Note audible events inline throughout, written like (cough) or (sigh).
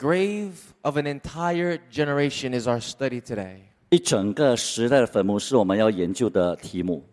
The grave of an entire generation is our study today. 一整个时代的坟墓是我们要研究的题目。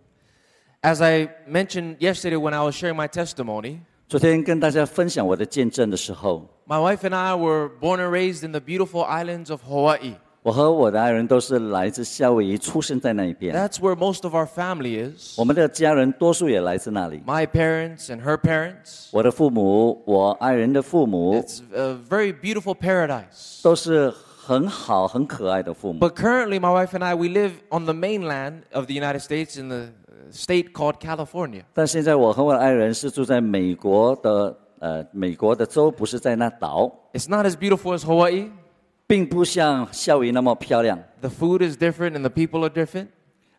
As I mentioned yesterday when I was sharing my testimony, 昨天跟大家分享我的见证的时候， my wife and I were born and raised in the beautiful islands of Hawaii. 我和我的爱人都是来自夏威夷，出生在那边。 That's where most of our family is. 我们的家人多数也来自那里。 My parents and her parents. 我的父母，我爱人的父母， It's a very beautiful paradise. 都是很好、很可爱的父母。 But currently, my wife and I, we live on the mainland of the United States in the uh, state called California. 但现在我和我的爱人是住在美国的，呃，美国的州，不是在那岛， It's not as beautiful as Hawaii. 并不像夏威夷那么漂亮 The food is different and the people are different.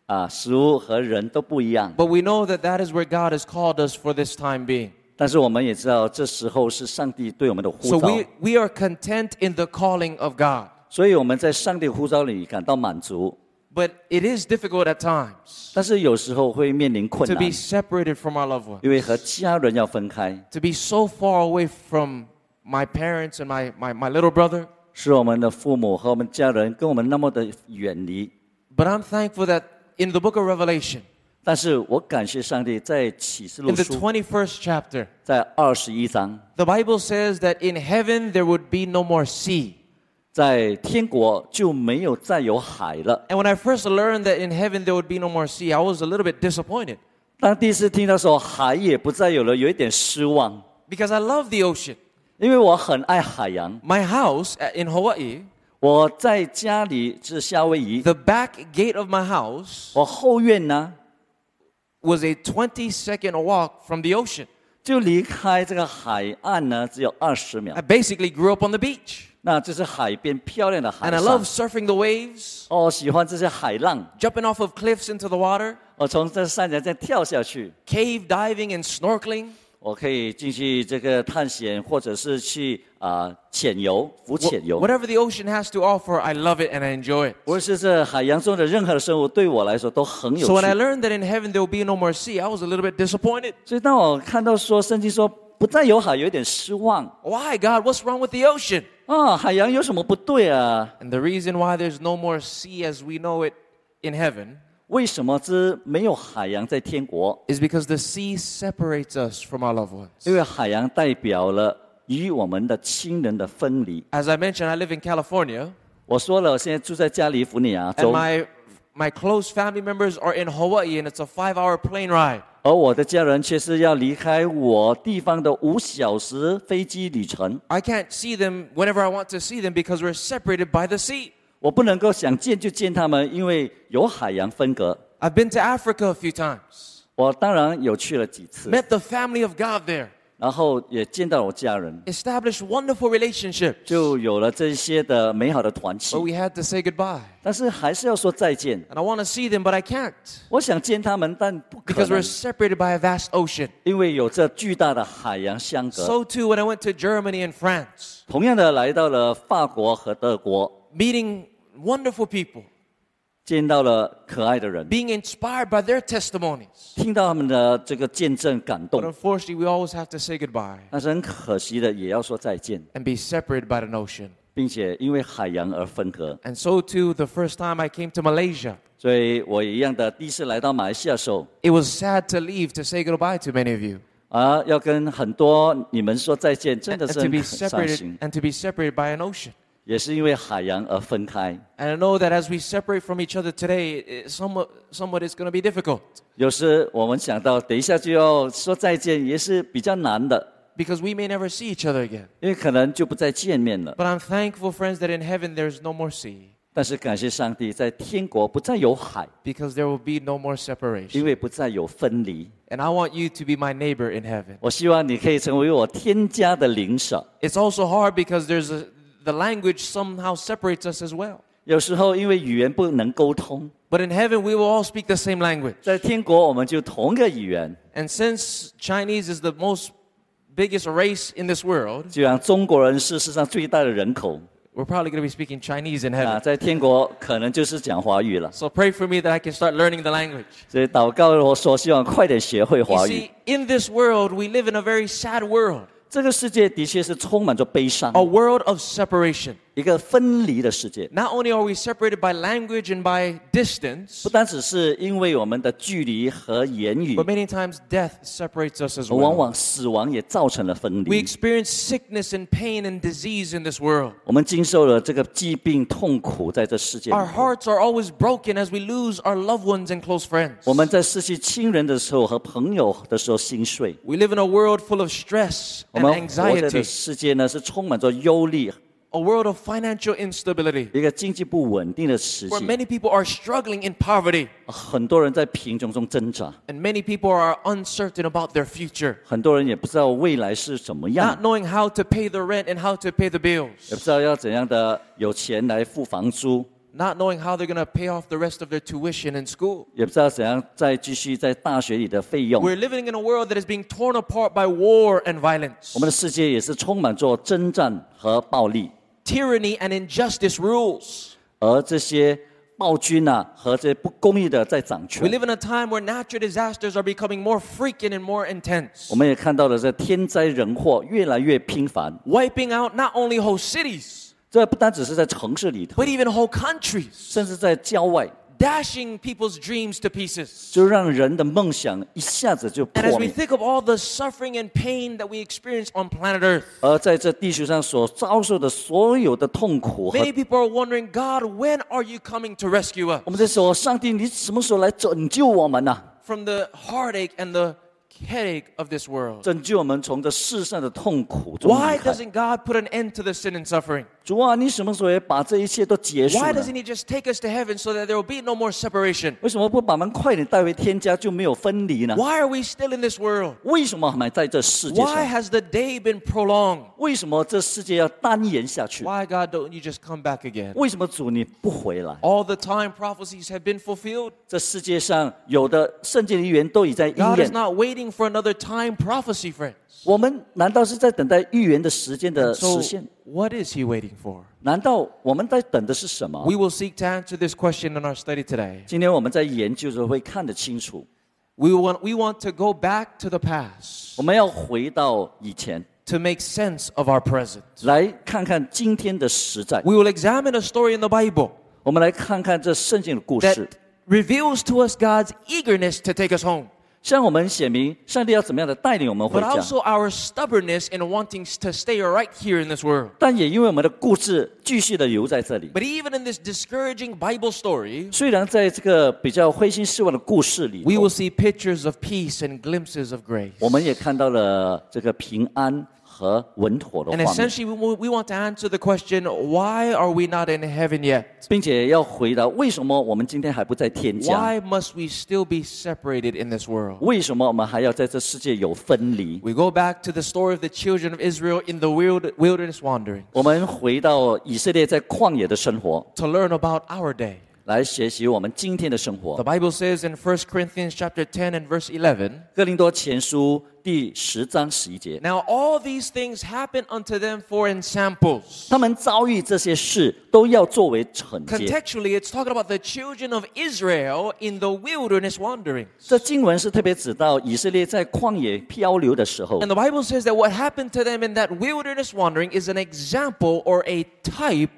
啊，食物和人都不一样。 But we know that that is where God has called us for this time being. 但是我们也知道，这时候是上帝对我们的 So 呼召 we,，we are content in the calling of God. 所以我们在上帝呼召里感到满足。 But it is difficult at times 但是有时候会面临困 to 难 be，separated from our loved ones, 因为和家人要分开， to be so far away from my parents and my, my, my little brother. 使我们的父母和我们家人跟我们那么的远离。 But I'm thankful that in the book of Revelation, 但是我感谢上帝，在启示录 in the 书 21st chapter, 在二十一章， the Bible says that in heaven there would be no more sea. 在天国就没有再有海了。 And when I first learned that in heaven there would be no more sea, I was a little bit disappointed 当第一次听到说海也不再有了，有一点失望， because I love the ocean. 因为我很爱海洋。 My house uh, in Hawaii, 我在家里是夏威夷， the back gate of my house 我后院呢 was a 20 second walk from the ocean. 就离开这个海岸呢只有二十秒 I，basically grew up on the beach. 那这是海边漂亮的海 And I 上 love。surfing the waves, 哦，喜欢这些海浪， jumping off of cliffs into the water, 我从这山崖再跳下去， cave diving and snorkeling. 我可以进去这个探险，或者是去啊、潜游、浮潜游。Whatever the ocean has to offer, I love it and I enjoy it. 无论是这海洋中的任何的生物，对我来说都很有 So when I。learned that in heaven there will be no more sea, I was a little bit disappointed. 所以当我看到说圣经说不再有海，有一点失望 Why, God? What's wrong with the ocean? 啊，海洋有什么不对啊？And the reason why there's no more sea as we know it in heaven 为什么之没有海洋在天国？ is because the sea separates us from our loved ones. 因为海洋代表了与我们的亲人的分离。 As I mentioned, I live in California, 我说了，我现在住在加利福尼亚 and 州， my my close family members are in Hawaii, and it's a five-hour plane ride. 而我的家人却是要离开我地方的五小时飞机旅程。 I can't see them whenever I want to see them because we're separated by the sea. 我不能够想见就见他们，因为有海洋分隔。 I've been to Africa a few times, 我当然有去了几次， met the family of God there, 然后也见到我家人， established wonderful relationships. 就有了这些的美好的团契 But。we had to say goodbye. 但是还是要说再见。 And I want to see them, but I can't 我想见他们，但不可 because 能 we're，separated by a vast ocean. 因为有这巨大的海洋相隔。 So too, when I went to Germany and France, 同样的，来到了法国和德国， meeting wonderful people, 见到了可爱的人， being inspired by their testimonies. 听到他们的这个见证感 But 动。 unfortunately, we always have to say goodbye 但是很可惜的，也要说再见， and be separated by an ocean. 并且因为海洋而分隔。 And so too, the first time I came to Malaysia, 所以我一样的第一次来到马来西亚的时候， it was sad to leave to say goodbye to many of you 啊，要跟很多你们说再见，真 and, 的 and 是 to 很 be 伤 separated 心， and to be separated by an ocean. 也是因为海洋而分开。 And I know that as we separate from each other today, it, somewhat, somewhat it's going to be difficult 有时我们想到等一下就要说再见，也是比较难的， because we may never see each other again. 因为可能就不再见面了。 But I'm thankful, friends, that in heaven there's no more sea 但是感谢上帝，在天国不再有海， because there will be no more 因 separation. 为不再有分离。 And I want you to be my neighbor in heaven. 我希望你可以成为我天家的邻舍。 It's also hard because there's a, the language somehow separates us as well. 有时候因为语言不能沟通， But in heaven, we will all speak the same language. 在天国我们就同个语言。 And since Chinese is the most biggest race in this world, 就像中国人是世上最大的人口 we're probably going to be speaking Chinese in 啊， heaven. 在天国可能就是讲华语了。 So pray for me that I can start learning the language. 所以祷告我说，希望快点学会 You 华语 see,。in this world, we live in a very sad world. 这个世界的确是充满着悲伤 a，world of separation. 一个分离的世界。 Not only are we separated by language and by distance, 不单只是因为我们的距离和言语 but，many times death separates us as 往 well. 往死亡也造成了分 We 离。 experience sickness and pain and disease in this world. 我们经受了这个疾病痛苦，在这世界里 Our 头。 hearts are always broken as we lose our loved ones and close friends. 我们在失去亲人的时候和朋友的时候心碎。 We live in a world full of stress 我 and 们活着 anxiety, 的世界呢，是充满着忧虑， a world of financial instability, 一个经济不稳定的时 where 期。 many people are struggling in poverty 很多人在贫穷中挣扎， and many people are uncertain about their future, 很多人也不知道未来是怎么样 not，knowing how to pay the rent and how to pay the 也 bills, 不知道要怎样的有钱来付房租， not knowing how they're going to pay off the rest of their tuition in school. 也不知道怎样再继续在大学里的费用。 We're living in a world that is being torn apart by war and violence. 我们的世界也是充满着征战和暴力， Tyranny and injustice rules. 而这些暴君啊和这些不公义的在掌 We 权。 live in a time where natural disasters are becoming more frequent and more intense, 我们也看到了这天灾人祸越来越频繁， wiping out not only whole cities, 这不单只是在城市里头， but even whole countries, 甚至在郊外， dashing people's dreams to pieces. 就让人的梦想一下子就 And as 破 we 灭。 think of all the suffering and pain that we experience on planet Earth, 而在这地球上所遭受的所有的痛苦和 many people are wondering, God, when are you coming to rescue us 我们在说，上帝，你什么时候来拯救我们呢、 from the heartache and the headache of this world? 拯救我们从这世上的痛苦中 Why 离开。 doesn't God put an end to the sin and suffering? 主啊，你什么时候也把这一切都结束 Why 呢？ doesn't He just take us to heaven so that there will be no more separation? 为什么不把我们快点带回天家，就没有分离呢？ Why are we still in this world? 为什么还在这世界 Why 上？ has the day been prolonged? 为什么这世界要单延下去？ Why, God, don't you just come back again? 为什么主你不回来？ All the time prophecies have been fulfilled. 这世界上有的圣经的预言都已在应 God is 验， not waiting for another time prophecy, friends. 我们难道是在等待预言的时间的 So, 实现？ what is He waiting for? 难道我们在等的是什么？ We will seek to answer this question in our study today. 今天我们在研究的时候会看得清楚。 We want, we want to go back to the past 我们要回到以前， to make sense of our present. 来看看今天的实在。 We will examine a story in the Bible 我们来看看这圣经的故 that 事， reveals to us God's eagerness to take us home, 向我们显明上帝要怎么样的带领我们回 but 家。also our stubbornness in wanting to stay right here in this world. 但也因为我们的故事继续的留在这里。But even in this discouraging Bible story, 虽然在这个比较灰心失望的故事里 we will see pictures of peace and glimpses of grace. 我们也看到了这个平安 和稳妥的 And 画面， essentially, we, we want to answer the question why are we not in heaven yet? 并且要回答为什么我们今天还不在天家？ Why must we still be separated in this world? 为什么我们还要在这世界有分离？ We go back to the story of the children of Israel in the wild- wilderness wandering 我们回到以色列在旷野的生活， to learn about our day. 来学习我们今天的生 The 活。 Bible says in 1 Corinthians chapter 10 and verse 11, 哥林多前书第十章十一节， Now all these things happen unto them for ensamples. 他们遭遇这些事，都要作为惩戒。 Contextually, it's talking about the children of Israel in the wilderness wandering. 这经文是特别指到以色列在旷野漂流的时候 And，the Bible says that what happened to them in that wilderness wandering is an example or a type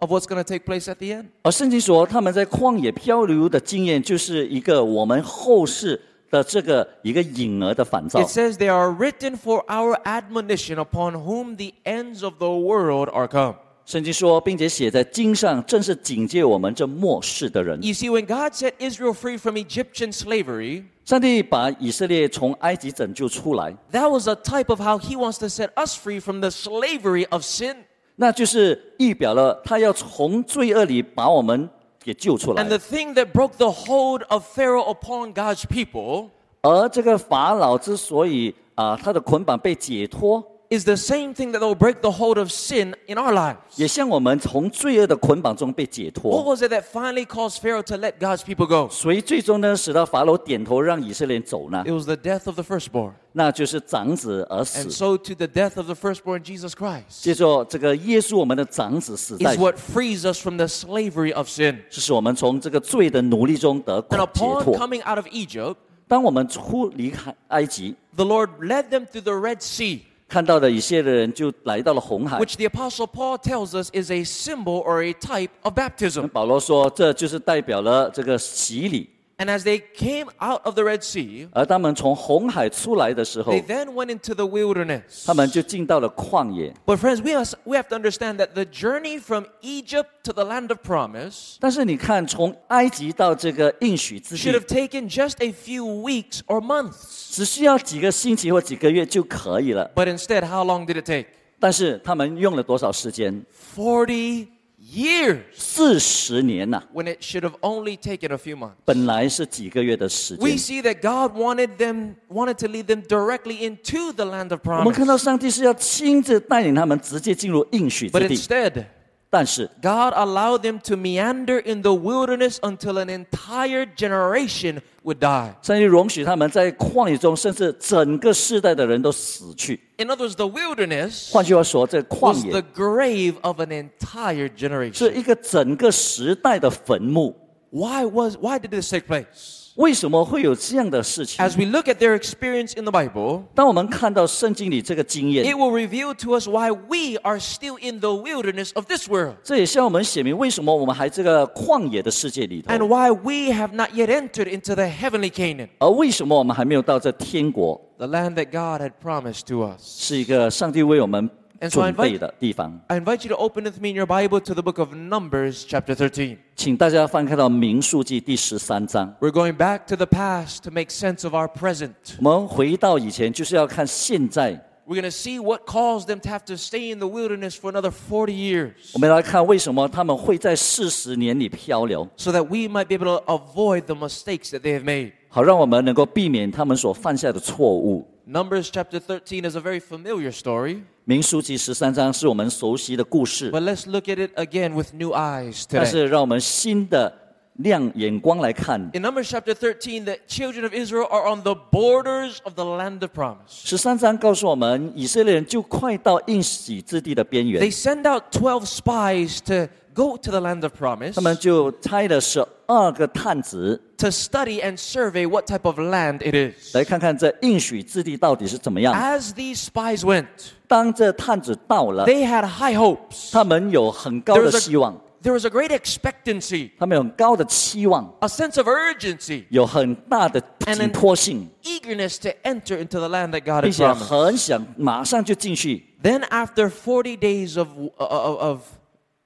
of what's going to take place at the end. 而圣经说他们在旷野漂流的经验，就是一个我们后世的这个一个影儿的反照 It。says they are written for our admonition upon whom the ends of the world are come. 圣经说，并且写在经上，正是警戒我们这末世的人。 You see, when God set Israel free from Egyptian slavery, 上帝把以色列从埃及拯救出来， that was a type of how He wants to set us free from the slavery of sin. 那就是预表了他要从罪恶里把我们给救出来 And。the thing that broke the hold of Pharaoh upon God's people 而这个法老之所以啊，他的捆绑被解脱，is the same thing that will break the hold of sin in our lives. 也像我们从罪恶的捆绑中被解 What 脱。 was it that finally caused Pharaoh to let God's people go? 所以最终呢，使到法老点头让以色列人走呢 It，was the death of the firstborn. 那就是长子而 And 死。 so to the death of the firstborn Jesus Christ 接着这个耶稣，我们的长子死在 is，what frees us from the slavery of sin. 这是我们从这个罪的奴隶中得 And 解 upon 脱。 coming out of Egypt, 当我们出离开埃及， the Lord led them through the Red Sea. 看到的以色列人就来到了红海。which the Apostle Paul tells us is a symbol or a type of baptism. 保罗说，这就是代表了这个洗礼。And as they came out of the Red Sea, 而他们从红海出来的时候 they，then went into the wilderness. 他们就进到了旷野。 But friends, we, must, we have to understand that the journey from Egypt to the land of promise 但是你看，从埃及到这个应许之 should 地 have，taken just a few weeks or months. 只需要几个星期或几个月就可以了。 But instead, how long did it take? 但是他们用了多少时间？ 40 years 四十年呐、when it should have only taken a few months. 本来是几个月的时间 We。see that God wanted them wanted to lead them directly into the land of promise. 我们看到上帝是要亲自带领他们直接进入应许之地 But 地，instead, 但是 God allowed them to meander in the wilderness until an entire generation would die. 上帝容许他们在旷野中，甚至整个世代的人都死去。 In other words, the wilderness 换句话说，这旷 was 野 the grave of an entire 是 generation. 一个整个时代的坟墓。 Why was why did this take place? 为什么会有这样的事情？ As we look at their experience in the Bible, 当我们看到圣经里这个经 it 验， will reveal to us why we are still in the wilderness of this world 这也向我们写明为什么我们还这个旷野的世界里 and 头， why we have not yet entered into the heavenly Canaan, 而为什么我们还没有到这天国， the land that God had promised to us. 是一个上帝为我们 And so I 准备 invite- 的地方。 I invite you to open with me in your Bible to the book of Numbers, chapter 13. 请大家翻开到民数记第十三章。 We're going back to the past to make sense of our present. 我们回到以前，就是要看现在。 We're going to see what caused them to have to stay in the wilderness for another 40 years 我们来看为什么他们会在四十年里漂流， so that we might be able to avoid the mistakes that they have made. 好让我们能够避免他们所犯下的错误。 Numbers chapter 13 is a very familiar story, 民书记十三章是我们熟悉的故事， but let's look at it again with new eyes 但 today. 是让我们新的亮眼光来看。 In Numbers chapter 13, the children of Israel are on the borders of the land of promise. 十三章告诉我们，以色列人就快到应许之地的边 They 缘， send out 12 spies to go to the land of promise 他们就差了十二个探子 to study and survey what type of land it is. 来看看这应许之地到底是怎么样。 As these spies went, 当这探子到了， they had high hopes. 他们有很高 There 的 was 希望， a, there was a great expectancy, 他们有很高的期望， a sense of urgency, 有很大的 And 紧 an- 迫性， eagerness to enter into the land that God 并 had 且 promised. 很想马上就进去。 Then, after 40 days of, of, of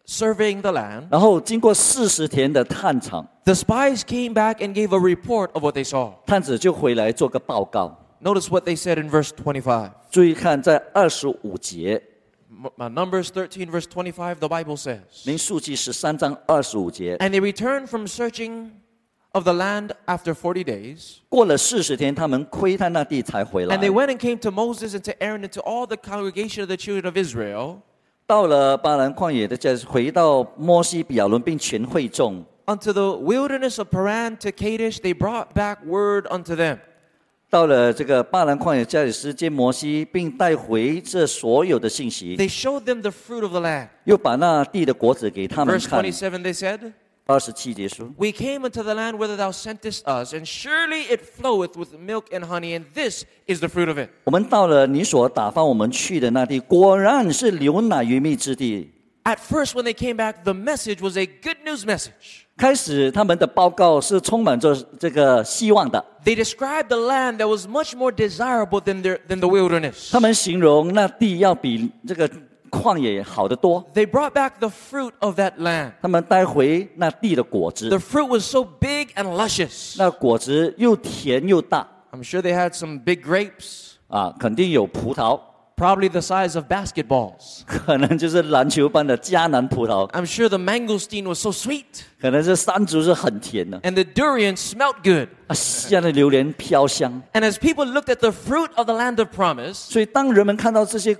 surveying the land, 然后经过四十天的探场， the spies came back and gave a report of what they saw. 探子就回来做个报告。 Notice what they said in verse 25. 注意看，在二十五节， M- uh, Numbers 13, verse 25, the Bible says, 民数记十三章二十五节， And they returned from searching of the land after 40 days. 过了四十天，他们窥探那地才回来 And。they went and came to Moses and to Aaron and to all the congregation of the children of Israel 到了巴兰旷野的这，回到摩西、比亚伦并全会众，unto the wilderness of Paran to Kadesh. They brought back word unto them. 到了这个巴兰旷野加里斯见摩西，并带回这所有的信息，They showed them the fruit of the land. 又把那地的果子给他们看 Verse twenty-seven, they said, 二十七节说 We came unto the land whither thou sentest us, and surely it floweth with milk and honey, and this is the fruit of it.：“ 我们到了你所打发我们去的那地，果然是流奶与蜜之地。 At first, when they came back, the message was a good news message. 开始他们的报告是充满着这个希望的， They described the land that was much more desirable than, their, than the wilderness. 他们形容那地要比这个 旷野好得多。 They brought back the fruit of that land. 他们带回那地的果子 The，fruit was so big and luscious. 那果子又甜又大 I'm sure they had some big grapes, 啊，肯定有葡萄， probably the size of basketballs. 可能就是篮球般的迦南葡萄， I'm sure the mangosteen was so sweet, 可能是山竹是很甜的， and the durian smelt good. 啊，西安的榴莲飘香。 And as people looked at the fruit of the land of promise, 所以当人们看到这些嗯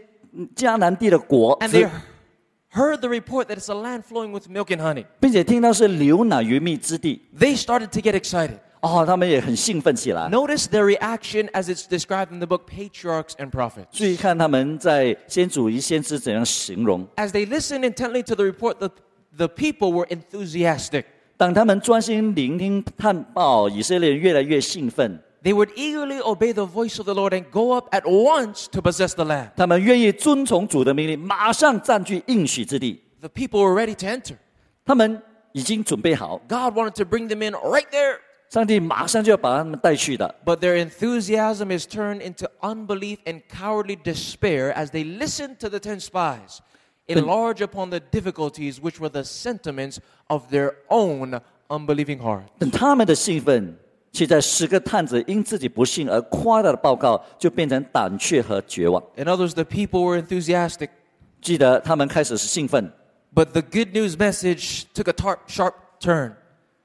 迦南地的果 and 子 they，heard the report that it's a land flowing with milk and honey, 并且听到是流奶与蜜之地， they started to get excited. 哦，他们也很兴奋起来。 Notice their reaction as it's described in the book Patriarchs and Prophets. 注意看他们在先祖与先知怎样形容。 As they listened intently to the report, the, the people were enthusiastic. 当他们专心聆听探报，以色列人越来越兴奋。 they would eagerly obey the voice of the Lord and go up at once to possess the land. 他们愿意遵从主的命令，马上占据应许之地。 The people were ready to enter. 他们已经准备好， God wanted to bring them in right there. 上帝马上就要把他们带去的。 But their enthusiasm is turned into unbelief and cowardly despair as they listen to the ten spies enlarge upon the difficulties which were the sentiments of their own unbelieving heart. 等他们的兴奋， 却在十个探子因自己不幸而夸大的报告，就变成胆怯和绝望。 In other words, the people were enthusiastic, 记得他们开始是兴奋， but the good news message took a tar- sharp turn.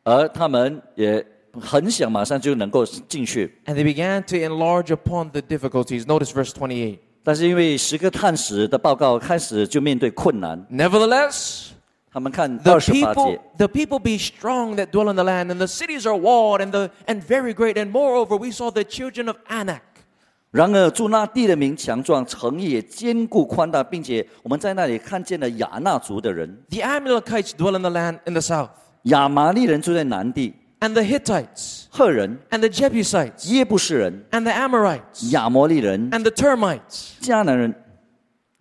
而他们也很想马上就能够进去。 And they began to enlarge upon the difficulties. Notice verse 28. 但是因为十个探子的报告开始就面对困难， Nevertheless, 他们看 the 二十八 people, 节， the people be strong that dwell in the land, and the cities are walled and, the, and very great. And moreover, we saw the children of Anak. 然而住那地的民强壮，城邑也坚固宽大，并且我们在那里看见了亚纳族的人， The Amalekites dwell in the land in the south, 亚麻利人住在南地， and the Hittites, 赫人、 and the Jebusites, 耶布士人、 and the Amorites, 亚摩利人、 and the Termites迦南人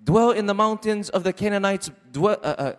dwell in the mountains of the Canaanites, dwell, uh, uh,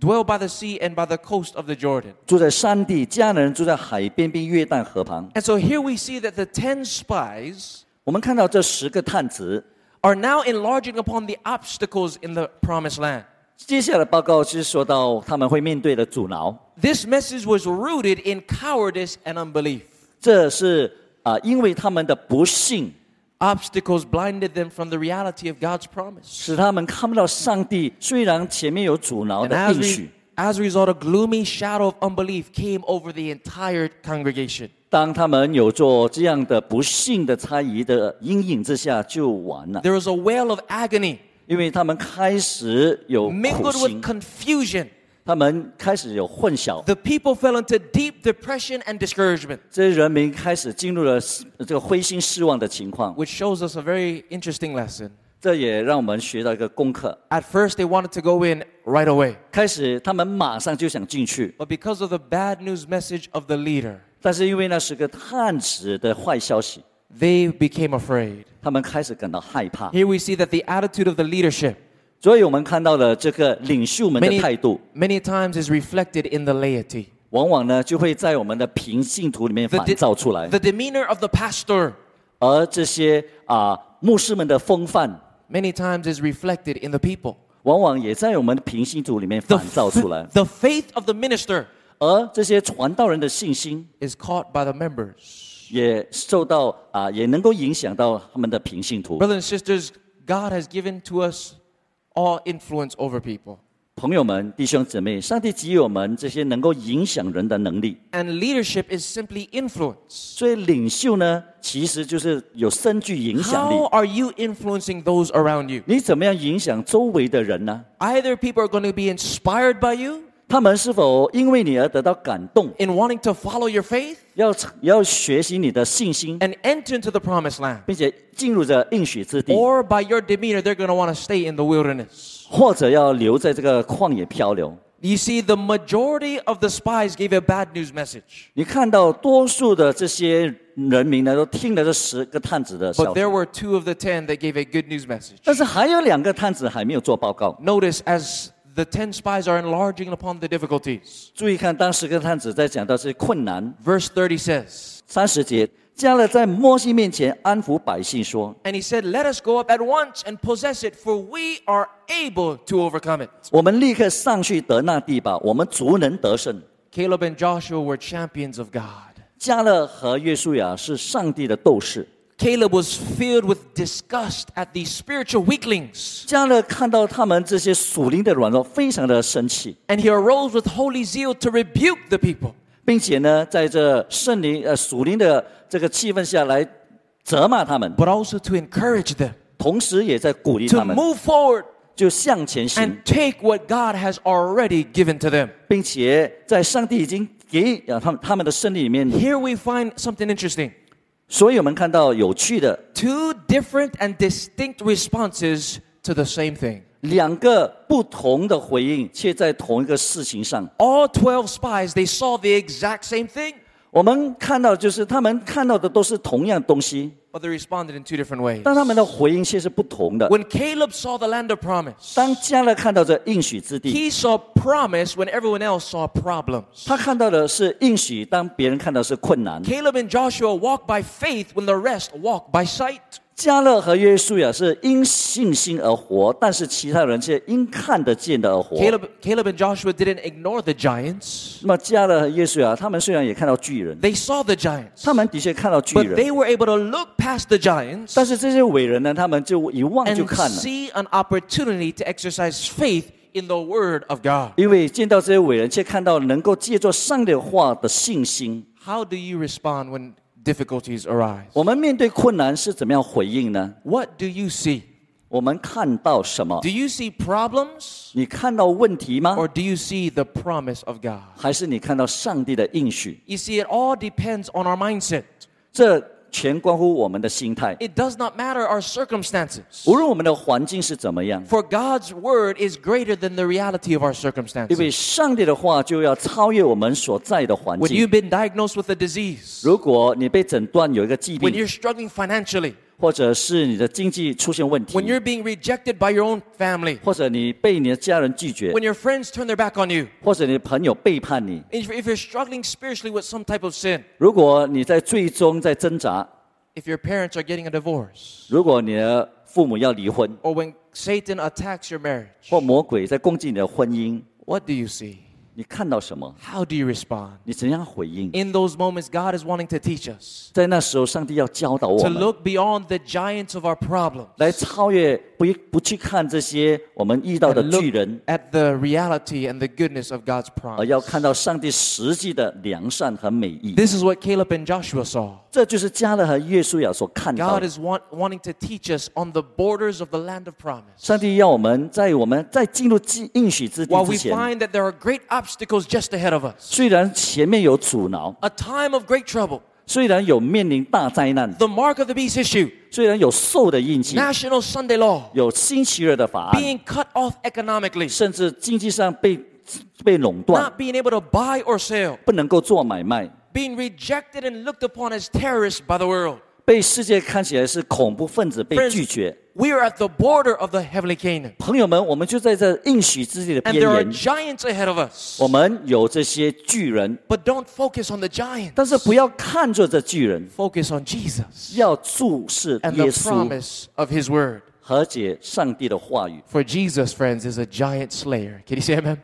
dwell by the sea and by the coast of the Jordan. 住在山地，迦南人住在海边并约旦河旁。 And so here we see that the ten spies 我们看到这十个探子， are now enlarging upon the obstacles in the promised land. 接下来报告是说到他们会面对的阻挠， This message was rooted in cowardice and unbelief. 这是啊、因为他们的不幸， Obstacles blinded them from the reality of God's promise. 使他们看不到上帝虽然前面有阻挠 And 的 as, 应 re- 许， as a result, a gloomy shadow of unbelief came over the entire congregation. 当他们有做这样的不幸的猜疑的阴影之下，就完了， There was a wail of agony 因为他们开始有苦 mingled 心 with，confusion. 他们开始有混淆， The people fell into deep depression and discouragement, 这些人民开始进入了这个灰心失望的情况。 which shows us a very interesting lesson. 这也让我们学到一个功课。 At first, they wanted to go in right away, 开始他们马上就想进去， but because of the bad news message of the leader, 但是因为那是个探子的坏消息， they became afraid. 他们开始感到害怕。 Here we see that the attitude of the leadership 所以我们看到了这个领袖们的 many, 态度， many times is reflected in the laity. 往往呢就会在我们的平信徒里面 The, 反 de- 照出来。 the demeanor of the pastor 而这些啊牧师们的风范， many times is reflected in the people. 往往也在我们的平信徒里面 The, 反照出来。 the faith of the minister 而这些传道人的信心， is caught by the members. 也受到啊，也能够影响到他们的平信徒。 Brothers and sisters, God has given to us all influence over people. 朋友们、弟兄姊妹，上帝给予我们这些能够影响人的能力。 And leadership is simply influence. 所以领袖呢，其实就是有深具影响力 How。are you influencing those around you? 你怎么样影响周围的人呢？ Either people are going to be inspired by you 他们是否因为你而得到感动， in wanting to follow your faith 要要学习你的信心， and enter into the promised land? 并且进入这应许之地， Or by your demeanor, they're going to want to stay in the wilderness. 或者要留在这个旷野漂流？ You see, the majority of the spies gave a bad news message. 你看到多数的这些人民呢，都听了这十个探子的 But 消息 there，were two of the ten that gave a good news message. 但是还有两个探子还没有做报告。 Notice as the ten spies are enlarging upon the difficulties. 注意看，当十个探子在讲到这困难， Verse 30 says, 三十节，加勒在摩西面前安抚百姓说 And he said, Let us go up at once and possess it, for we are able to overcome it.：“ 我们立刻上去得那地吧，我们足能得胜。 Caleb and Joshua were champions of God. ”加勒和约书亚是上帝的斗士。 Caleb was filled with disgust at these spiritual weaklings, 加勒看到他们这些属灵的软弱，非常的生气， and he arose with holy zeal to rebuke the people. 并且呢，在这圣灵呃属灵的这个气氛下来责骂他们， but also to encourage them 同时也在鼓励 to 他们， move forward 就向前行 and，take what God has already given to them. 并且在上帝已经给啊他们他们的胜利里面， Here we find something interesting. 所以我们看到有趣的 Two different and distinct responses to the same thing. 两个不同的回应，却在同一个事情上。 All 12 spies, they saw the exact same thing. 我们看到就是他们看到的都是同样东西， but they responded in two different ways. 但他们的回应却是不同的。 When Caleb saw the land of promise, 当加勒看到这应许之地， he saw promise when everyone else saw problems. 他看到的是应许，当别人看到是困难。 Caleb and Joshua walked by faith when the rest walked by sight. 加勒和约书亚是因信心而活，但是其他人却因看得见的而活。 Caleb, Caleb and Joshua didn't ignore the giants. 那么加勒和约书亚，他们虽然也看到巨人， They saw the giants, 他们的确看到巨 but 人， they were able to look past the giants 但是这些伟人呢，他们就一望就 and 看了， see an opportunity to exercise faith in the word of God. 因为见到这些伟人，却看到能够借助上帝的话的信心。 How do you respond when difficulties arise? 我们面对困难是怎么样回应呢？ What do you see? 我们看到什么 Do？you see problems 你看到问题吗？ or do you see the promise of God? 还是你看到上帝的应许？ You see, it all depends on our mindset. 这 全关乎我们的心态。 It does not matter our circumstances. 无论我们的环境是怎么样， For God's word is greater than the reality of our 因 circumstances. 为上帝的话就要超越我们所在的环 When 境 you've。been diagnosed with a disease, 如果你被诊断有一个疾 when 病， you're struggling financially, 或者是你的经济出现问题 when，you're being rejected by your own family, 或者你被你的家人拒绝， when your friends turn their back on you, 或者你的朋友背叛你， if if you're struggling spiritually with some type of sin, 如果你在最终在挣扎， if your parents are getting a divorce, 如果你的父母要离婚， or when Satan attacks your marriage, 或魔鬼在攻击你的婚姻， what do you see? 你看到什么？ How do you respond? 你怎样回应？ In those moments, God is wanting to teach us 在那时候，上帝要教导我 to 们， look beyond the giants of our problems 来超越，不不去看这些我们遇到的 and look 巨人， at the reality and the goodness of God's 而要 promise. 看到上帝实际的良善和美意。 This is what Caleb and Joshua saw. 这就是加勒和约书亚所看到 God 的。 is want, wanting to teach us on the borders of the land of promise. 上帝要我们在我们在进入应应许之地 While 之 we 前， find that there are great obstacles just ahead of us, 虽然前面有阻挠， a time of great trouble, 虽然有面临大灾难， the mark of the beast issue, 虽然有兽的印记， national Sunday law, 有星期日的法案， being cut off economically, 甚至经济上被被垄断， not being able to buy or sell, 不能够做买卖， being rejected and looked upon as terrorists by the world. 被世界看起来是恐怖分子，被 Friends, 拒绝。 we are at the border of the heavenly Canaan, 朋友们，我们就在这应许之地的 and 边 there are 缘， giants ahead of us. 我们有这些巨人， But don't focus on the giants. 但是不要看着这巨人， Focus on Jesus 要注视 and 耶 the 稣 promise of His word. 和解上帝的话语。 For Jesus, friends, is a giant slayer. Can you say amen?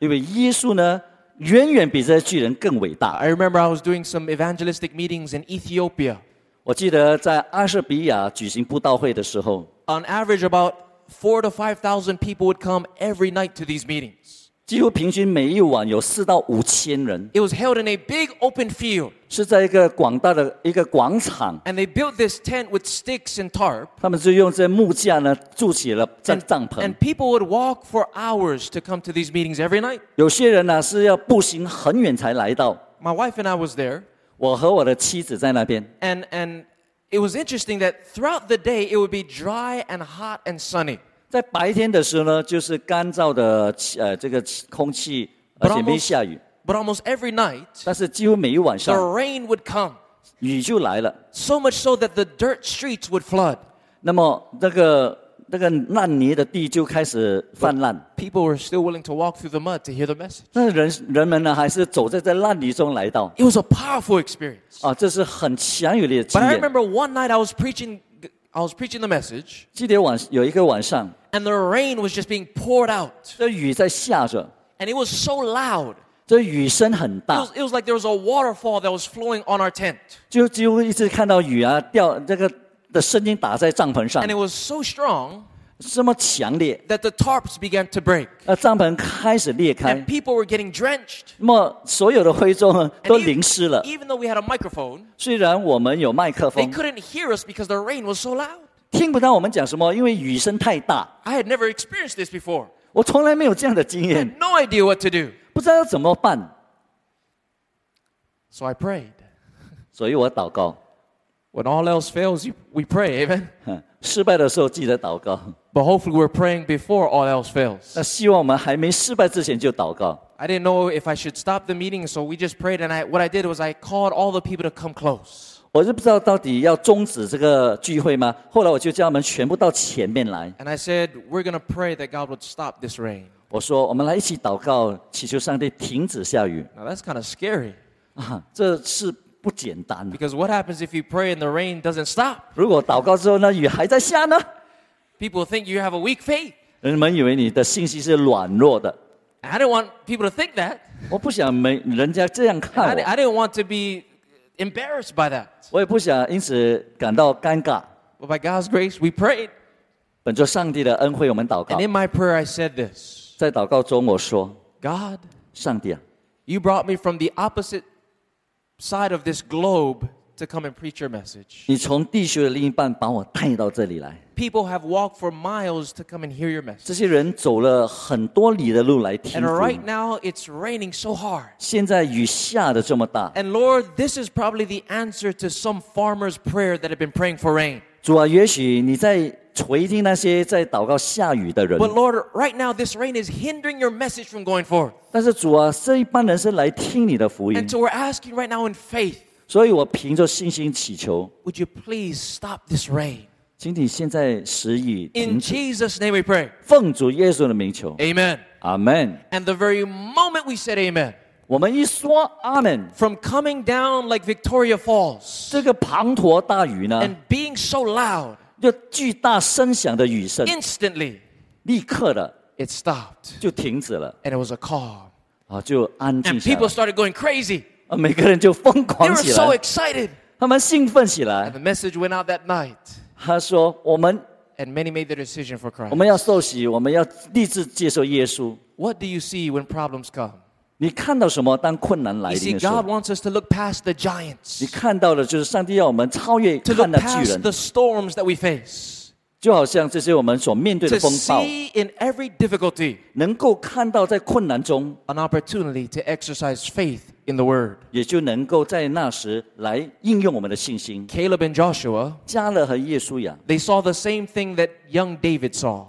因为耶稣呢，远远比这些巨人更伟大。 I remember I was doing some evangelistic meetings in Ethiopia. 我记得在阿舍比亚举行布道会的时候， On average, about four to 5,000 people would come every night to these meetings. 几乎平均每一晚有四到五千人， It was held in a big open field, 是在一个广大的一个广场， and they built this tent with sticks and tarp. 他们就用这木架呢筑起了帐 And, 帐篷 and。people would walk for hours to come to these meetings every night. 有些人呢是要步行很远才来到。 My wife and I was there, 我和我的妻子在那边， and, and it was interesting that throughout the day it would be dry and hot and sunny. 在白天的时候呢，就是干燥的气呃这个气空气，而 But 且没 almost, 下雨。 but almost every night, 但是几乎每一晚 the 上 rain would come, 雨就来了。 so much so that the dirt streets would flood. 那么那个 那个烂泥的地就开始泛滥， People were still willing to walk through the mud to hear the message. 那人人们呢还是走在这烂泥中来到 It was a powerful experience. 啊，这是很强有力的经 But I 验。 remember one night I was preaching, I was preaching the message, 记得晚有一个晚上， and the rain was just being poured out, 这雨在下着， and it was so loud. 这雨声很 It 大 was,，it was like there was a waterfall that was flowing on our tent, 就几乎一直看到雨啊掉这个 的声音打在帐篷上 and，it was so strong 这么强烈， that the tarps began to break, 那帐篷开始裂开 and，people were getting drenched. 那么所有的灰中呢 And 都 even- 淋湿了。 Even though we had a microphone, 虽然我们有麦克 they 风， couldn't hear us because the rain was so loud. 听不到我们讲什么，因为雨声太大。 I had never experienced this before. 我从来没有这样的经 I 验 had，no idea what to do. 不知道要怎么办， So I prayed. 所以我祷告。 When all else fails, you, we pray, amen? 哼失败的时候记得祷告。 But hopefully we're praying before all else fails. 那希望我们还没失败之前就祷告。 I I didn't know if I should stop the meeting, so we just prayed. And I, what I did was I called all the people to come close. 我是不知道到底要终止这个聚会吗？后来我就叫他们全部到前面来。 And I said, We're going to pray that God would stop this rain. 我说，我们来一起祷告，祈求上帝停止下雨 Now, that's kind of scary 啊！这是 不简单的。 because what happens if you pray and the rain doesn't stop? 如果祷告之后呢，雨还在下呢， People think you have a weak faith. 人们以为你的信息是软弱的。 I didn't want people to think that. 我不想没人家这样 I, 看 di- 我， I didn't want to be embarrassed by that. 我也不想因此感到尴尬。 But by God's grace, we prayed. 本着上帝的恩惠，我们祷告 And。in my prayer, I said this 在祷告中，我说 God,：“ 上帝啊， you brought me from the opposite side of this globe to come and preach your message. 你从地球的另一半把我带到这里来。 People have walked for miles to come and hear your message. 这些人走了很多里的路来听 And 福 right 音。 now, it's raining so hard. 现在雨下的这么大， And Lord, this is probably the answer to some farmer's prayer that have been praying for rain. 主啊，也许你在 垂听那些在祷告下雨的人， But Lord, right now, this rain is hindering your message from going forth. 但是主啊，这一般人是来听你的福音 And，so we're asking right now in faith, 所以我凭着信心祈求， would you please stop this rain? 请你现在使雨 In 停止， Jesus' name we pray. 奉主耶稣的名求， Amen. 阿门。 And the very moment we said amen, 我们一说阿门， from coming down like Victoria Falls 这个滂沱大雨呢， and being so loud, 就巨大声响的雨声， instantly 立刻的 it stopped 就停止了 and it was a calm. 啊，就安静 And 下 people 来， started going crazy. 啊，每个人就疯 They 狂 were 起 so 来， excited. 他们兴奋起 And 来。 the message went out that night, 他说：“我们 and many made the decision for 我 Christ. 们要受洗，我们要立志接受耶稣。 What do you see when problems come? 你看到什么？当困难来 You 临 see, 的时候 God，wants us to look past the 你 giants, 看到的就是上帝要我们超越 to 看 look 那巨 past 人， the storms that we face, 就好像这些我们所面对 to 的风暴， see in every difficulty 能够看到在困难中， an opportunity to exercise faith in the Word. 也就能够在那时来应用我们的信心。 Caleb and Joshua, 加勒和耶稣呀， they saw the same thing that young David saw.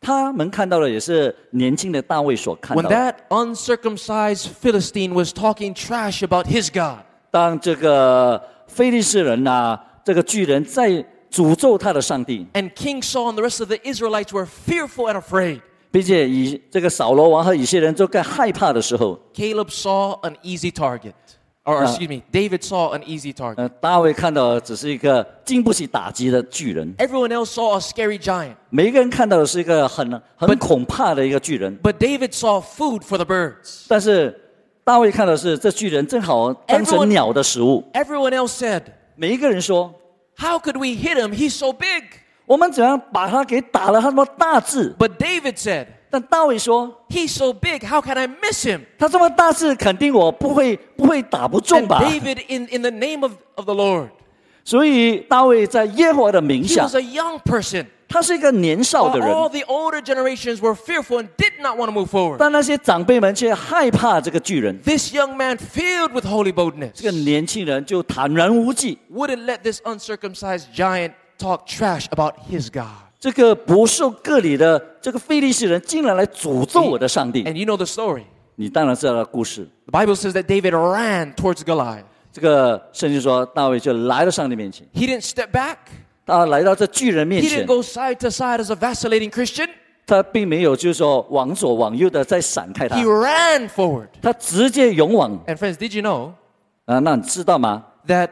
他们看到的也是年轻的大卫所看 When 到的。 that uncircumcised Philistine was talking trash about his God, 当这个非利士人呐、这个巨人在诅咒他的上帝， and King Saul and the rest of the Israelites were fearful and afraid, 并且以这个扫罗王和以色列人都更害怕的时候， Caleb saw an easy target. Or, Uh, excuse me, David saw an easy target. 呃，大卫看到的只是一个经不起打击的巨人， Everyone else saw a scary giant. 每一个人看到的是一个很很恐怕的一个巨人， But David saw food for the birds. 但是大卫看到的是这巨人正好当 Everyone- 成鸟的食物。 Everyone else said, 每一个人说， How could we hit him? He's so big. 我们怎样把他给打了？他那么大字， But David said, 但大卫说， He's so big. How can I miss him? 他这么大字，肯定我不会不会打不中 And 吧？ David, in, in the name of, of the Lord, 所以大卫在耶和华的名 he 下 was，a young person. 他是一个年少的 While 人， all the older generations were fearful and did not want to move forward. 但那些长辈们却害怕这个巨人。 This young man, filled with holy 这个 boldness, 年轻人就坦然无忌， wouldn't let this uncircumcised giant talk trash about his God. 这个不受割礼的这个非利士人竟然来诅咒我的上帝。 And you know the story. 你当然知道的故事。 The Bible says that David ran towards Goliath. 这个圣经说，大卫就来到上帝面前， He didn't step back. 他来到这巨人面 He 前 didn't，go side to side as a vacillating Christian. 他并没有就是说往左往右的再闪开他 He，ran forward. 他直接勇往 And friends, did you know 啊！那你知道吗？ that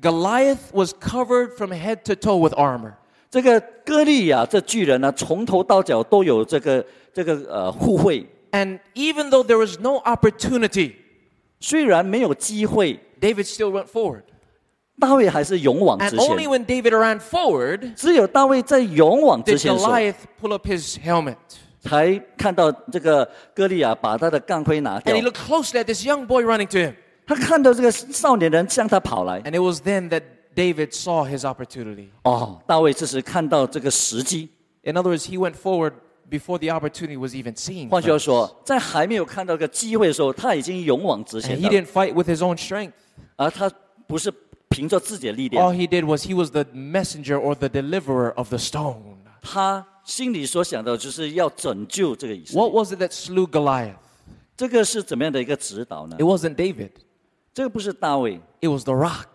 Goliath was covered from head to toe with armor? 这个歌利亚这巨人呢，从头到脚都有这个这个呃护卫， And even though there was no opportunity, 虽然没有机会， David still went forward. 大卫还是勇往 And 直 only 前。 when David ran forward 只有大卫在勇往直 did 前的时候， Goliath pull up his helmet. 才看到这个歌利亚把他的钢盔拿掉 And he。looked closely at this young boy running to him. 他看到这个少年人向他跑来， And it was then that David saw his opportunity. 哦，大卫这时看到这个时机。 In other words, he went forward before the opportunity was even seen. 换句话 friends. 说，在还没有看到这个机会的时候，他已经勇往直 And 前 he 了， didn't fight with his own strength. 而他不是凭着自己的力 All 量， he did was he was the messenger or the deliverer of the stone. 他心里所想的就是要拯救这个以色列。 What was it that slew Goliath? 这个是怎么样的一个指导呢 It？wasn't David, 这个不是大卫， it was the rock.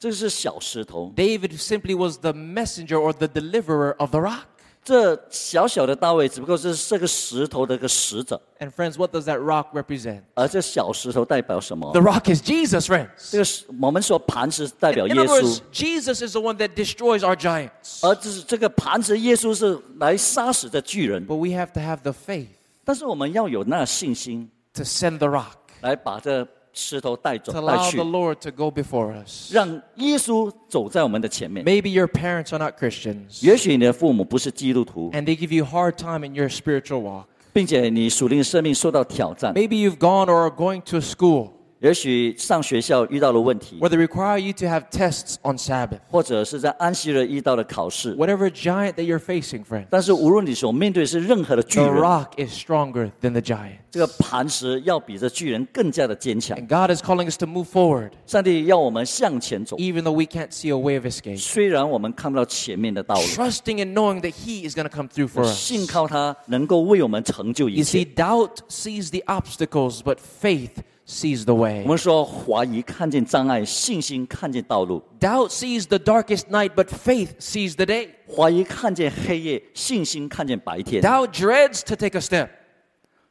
这个是小石头。 David simply was the messenger or the deliverer of the rock. 这小小的大卫只不过是这个石头的一个使者， And friends, what does that rock represent? 而这小石头代表什么 The？rock is Jesus, 这 friends. 个是我们说磐石代表 In 耶 other 稣 words,，Jesus is the one that destroys our giants. 而这是这个磐石耶稣是来杀死的巨人。 But we have to have the faith 但是我们要有那信心， to send the rock, 来把这 石头带走 to 带 allow 去 the，Lord to go before us. 让耶稣走在我们的前面。 Maybe your parents are not Christians, 也许你的父母不是基督徒， and they give you a hard time in your spiritual walk. 并且你属灵生命受到挑战。 Maybe you've gone or are going to a school 也许上学校遇到了问题， where they require you to have tests on Sabbath. 或者是在安息日遇到了考试。 Whatever giant that you're facing, friend, 但是无论你所面对是任何的巨 the 人， rock is stronger than the giant. 这个磐石要比这巨人更加的坚强。 And God is calling us to move forward, 上帝要我们向前走， even though we can't see a way of escape. 虽然我们看不到前面的道路， Trusting and knowing that He is going to come through for us. 信靠他能够为我们成就一 You see, 切。 doubt sees the obstacles, but faith sees the 我 way. 们说怀疑看见障碍，信心看见道路； Doubt sees the darkest night, but faith sees the day. 怀疑看见黑夜，信心看见白天； Doubt dreads to take a step,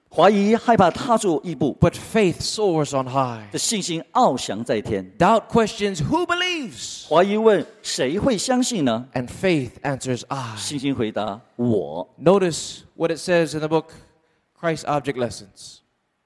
怀疑害怕踏出一步， but faith soars on high. 这信心翱翔在天； Doubt questions who believes, 怀疑问谁会相信呢？ and faith answers I. 信心回答我。 Notice what it says in the book Christ Object Lessons.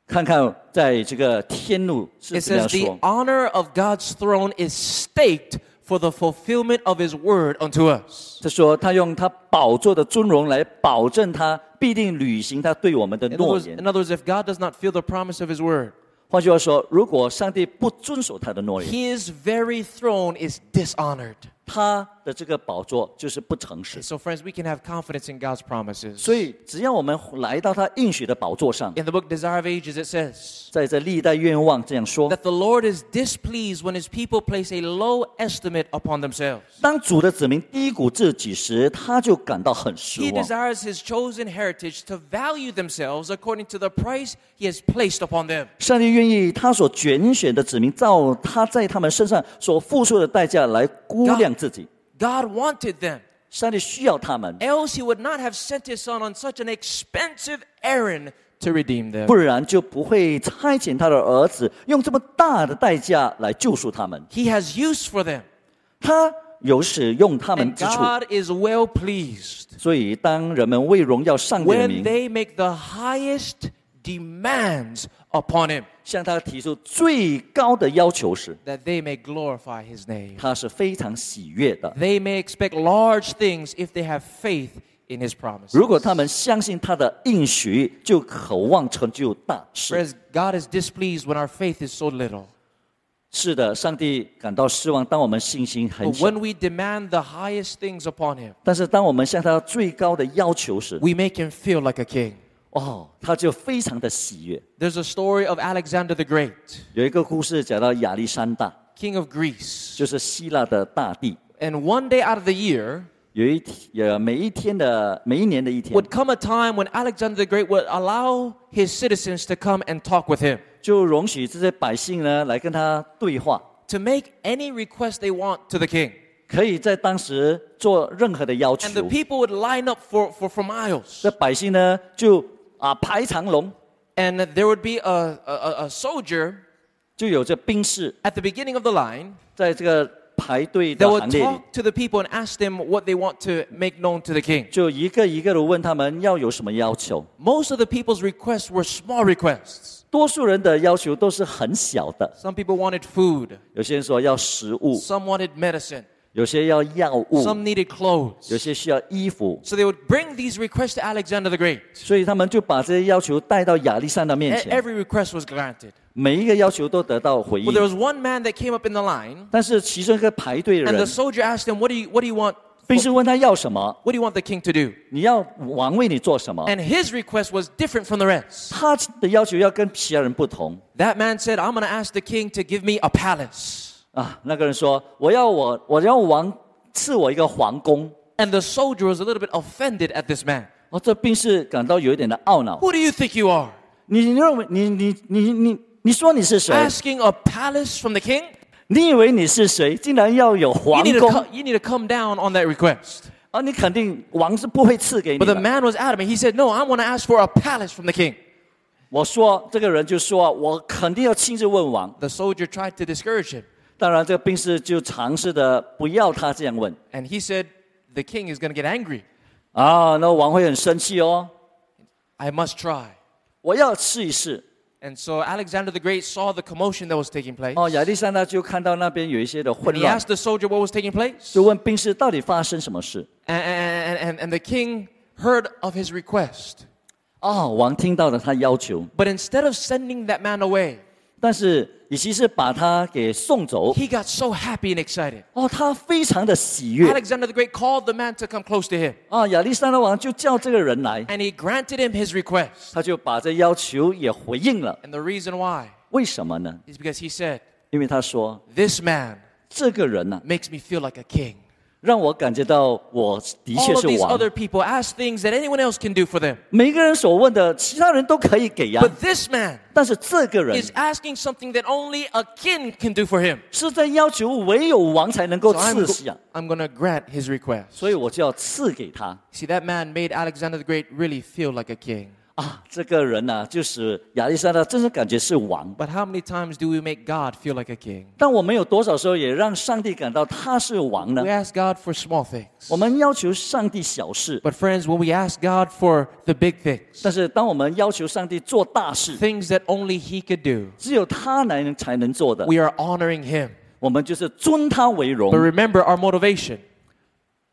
看看在这个天路是 It 怎么样 says, The 说。 honor of God's throne is staked for the fulfillment of His word unto us. 他说他用他宝座的尊荣来保证他必定履行他对我们的 In other, 诺 words, 言 in。other words, if God does not feel the promise of His word, 换句话说，如果上帝不遵守他的诺言， His very throne is dishonored. 他 的这个宝座就是不诚实 And。so, friends, we can have confidence in God's promises. 所以，只要我们来到他应许的宝座上， In the book Desire of Ages, it says 在这历代愿望这样说： that the Lord is displeased when His people place a low estimate upon themselves. 当主的子民低估自己时，他就感到很失 He 望。 desires His chosen heritage to value themselves according to the price He has placed upon them. 上帝愿意他所拣选的子民，照他在他们身上所付出的代价来估量自己。 God wanted them. 上帝需要他们， Else he would not have sent his son on such an expensive errand to redeem them. 不然就不会差遣他的儿子用这么大的代价来救赎他们。 He has use for them. 他有使用他们 And 之处， God is well pleased 所以当人们为荣耀上帝的 when 名， they make the highest demands upon him 向他提出最高的要求时， that they may glorify his name. 他是非常喜悦的。 They may expect large things if they have faith in his promises. 如果他们相信他的应许，就渴望成就大事。 Whereas God is displeased when our faith is so little. 是的，上帝感到失望，当我们信心很 But 小。 when we demand the highest things upon him, 但是当我们向他最高的要求时， we make him feel like a king. 哦，他就非常的喜悦。 There's a story of Alexander the Great, 有一个故事讲到亚历山大， king of Greece. 就是希腊的大帝。 And one day out of the year 有一天，呃，每一天的每一年的一天， would come a time when Alexander the Great would allow his citizens to come and talk with him, 就容许这些百姓呢来跟他对话， to make any request they want to the king. 可以在当时做任何的要 And the 求。 people would line up for, for, for miles. 这百姓呢就 啊排长龙， And there would be a, a, a soldier 就有这兵士 at the beginning of the line 在这个排队 that 的 would 行列里 talk，to the people and ask them what they want to make known to the king. 就一个一个的问他们要有什么要求。 Most of the people's requests were small requests. 多数人的要求都是很小的， Some people wanted food, 有些人说要食物， some wanted medicine, 有些要药物， some needed 有 clothes. 些需要衣服， So they would bring these requests to Alexander the Great. 所以他们就把这些要求带到亚历山大面 E- 前， Every request was granted. 每一个要求都得到回 Well, there 应。 was one man that came up in the line, 但是其中一个排队的 and the 人， soldier asked him, "What do you What do you want? 兵士问他要什么， What do you want the king to do?" 你要王为你做什么？ And his request was different from the rest. 他的要求要跟其他人不同 That man said, "I'm going to ask the king to give me a palace." 啊。那个人说：“我要我我要王赐我一个皇宫。 And the soldier was a little bit offended at this man. ”哦，这兵士感到有一点的懊恼。 Who do you think you are? 你认为你你你你你说你是谁？ Asking a palace from the king? 你以为你是谁？竟然要有 You 皇 need, to宫 co- you need to come down on that request. 啊？你肯定王是不会赐给你 But the 的。 man was adamant. He said, No, I want to ask for a palace from the king. 我说这个人就说，我肯定要亲自问王。 The soldier tried to discourage him. 当然，这个兵士就尝试的不要他这样问 And he said, The king is going to get angry. 啊，那王会很生气哦。 I must try. 我要试一试 And so Alexander the Great saw the commotion that was taking place. 哦。亚历山大就看到那边有一些的 And 混 he 乱 asked，the soldier what was taking place. 就问兵士到底发生什么事 And, and, and, and the king heard of his request. 啊？王听到了他要求， But instead of sending that man away, 但是与其是把他给送走 he got so happy and excited. 哦，他非常的喜悦 Alexander the Great called the man to come close to him. 啊。亚历山大王就叫这个人来， And he granted him his request. 他就把这要求也回应了。 And the reason why 为什么呢？ is because he said, 因为他说 This man 这个人呢、 makes me feel like a king. 让我感觉到我的 All 确 of 是 these 王。 other people ask things that anyone else can do for them. 每个人所问的，其他人都可以给呀。 But this man 但是这个人 is asking something that only a king can do for him. 是在要求唯有王才能够 So I'm, 赐 go- 下， I'm going to grant his request. 所以我就要赐给他 See, that man made Alexander the Great really feel like a king. 啊。这个人呢、就使亚历山大真是感觉是王。 But how many times do we make God feel like a king? 但我们有多少时候也让上帝感到他是王呢 We？ask God for small things. 我们要求上帝小事， But friends, when we ask God for the big things, 但是当我们要求上帝做大事， things that only He could do, 只有他能才能做的， we are honoring Him. 我们就是尊他为荣 But。remember our motivation.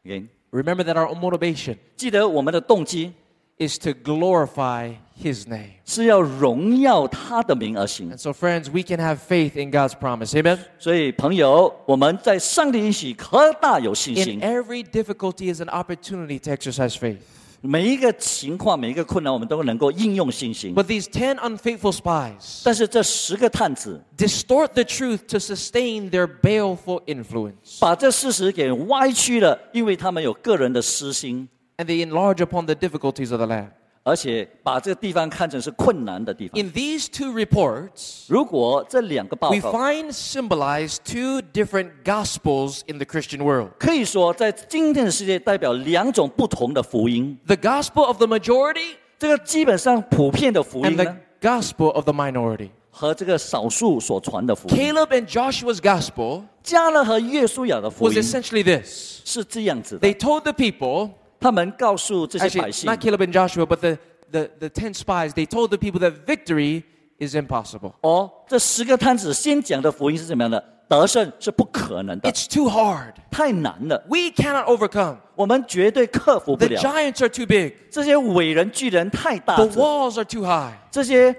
OK， Remember that our motivation 记得我们的动机 is to glorify His name. 是要荣耀他的名而行 And。so, friends, we can have faith in God's promise. Amen. 所以，朋友，我们在上帝允许可大有信 In 心。 every difficulty is an opportunity to exercise faith. 每一个情况、每一个困难，我们都能够应用信心。 But these 10 unfaithful spies 但是这十个探子 distort the truth to sustain their baleful influence. 把这事实给歪曲了，因为他们有个人的私心， And they enlarge upon the difficulties of the land. 而且把这个地方看成是困难的地方。 In these two reports, 如果这两个报 we 告 find symbolized two different gospels in the Christian world 可以说在今天的世界代表两种不同的福音， the gospel of the majority 这个基本上普遍的福 and 音 the 呢， gospel of the minority. 和这个少数所传的福音， Caleb and Joshua's gospel 加勒和约书亚的福 was 音 essentially this 是这样子的 they，told the people, 他们告诉这些 actually, 百姓 not，Caleb and Joshua, but the, the, the 10 spies, they told the people that victory is impossible. 哦，这十个探子先讲的福音是怎么样的？得胜是不可能的， It's too hard. 太难了， We cannot overcome. 我们绝对克服不 The 了。 giants are too big. 这些伟人巨人太大 The 只， walls are too high. 这些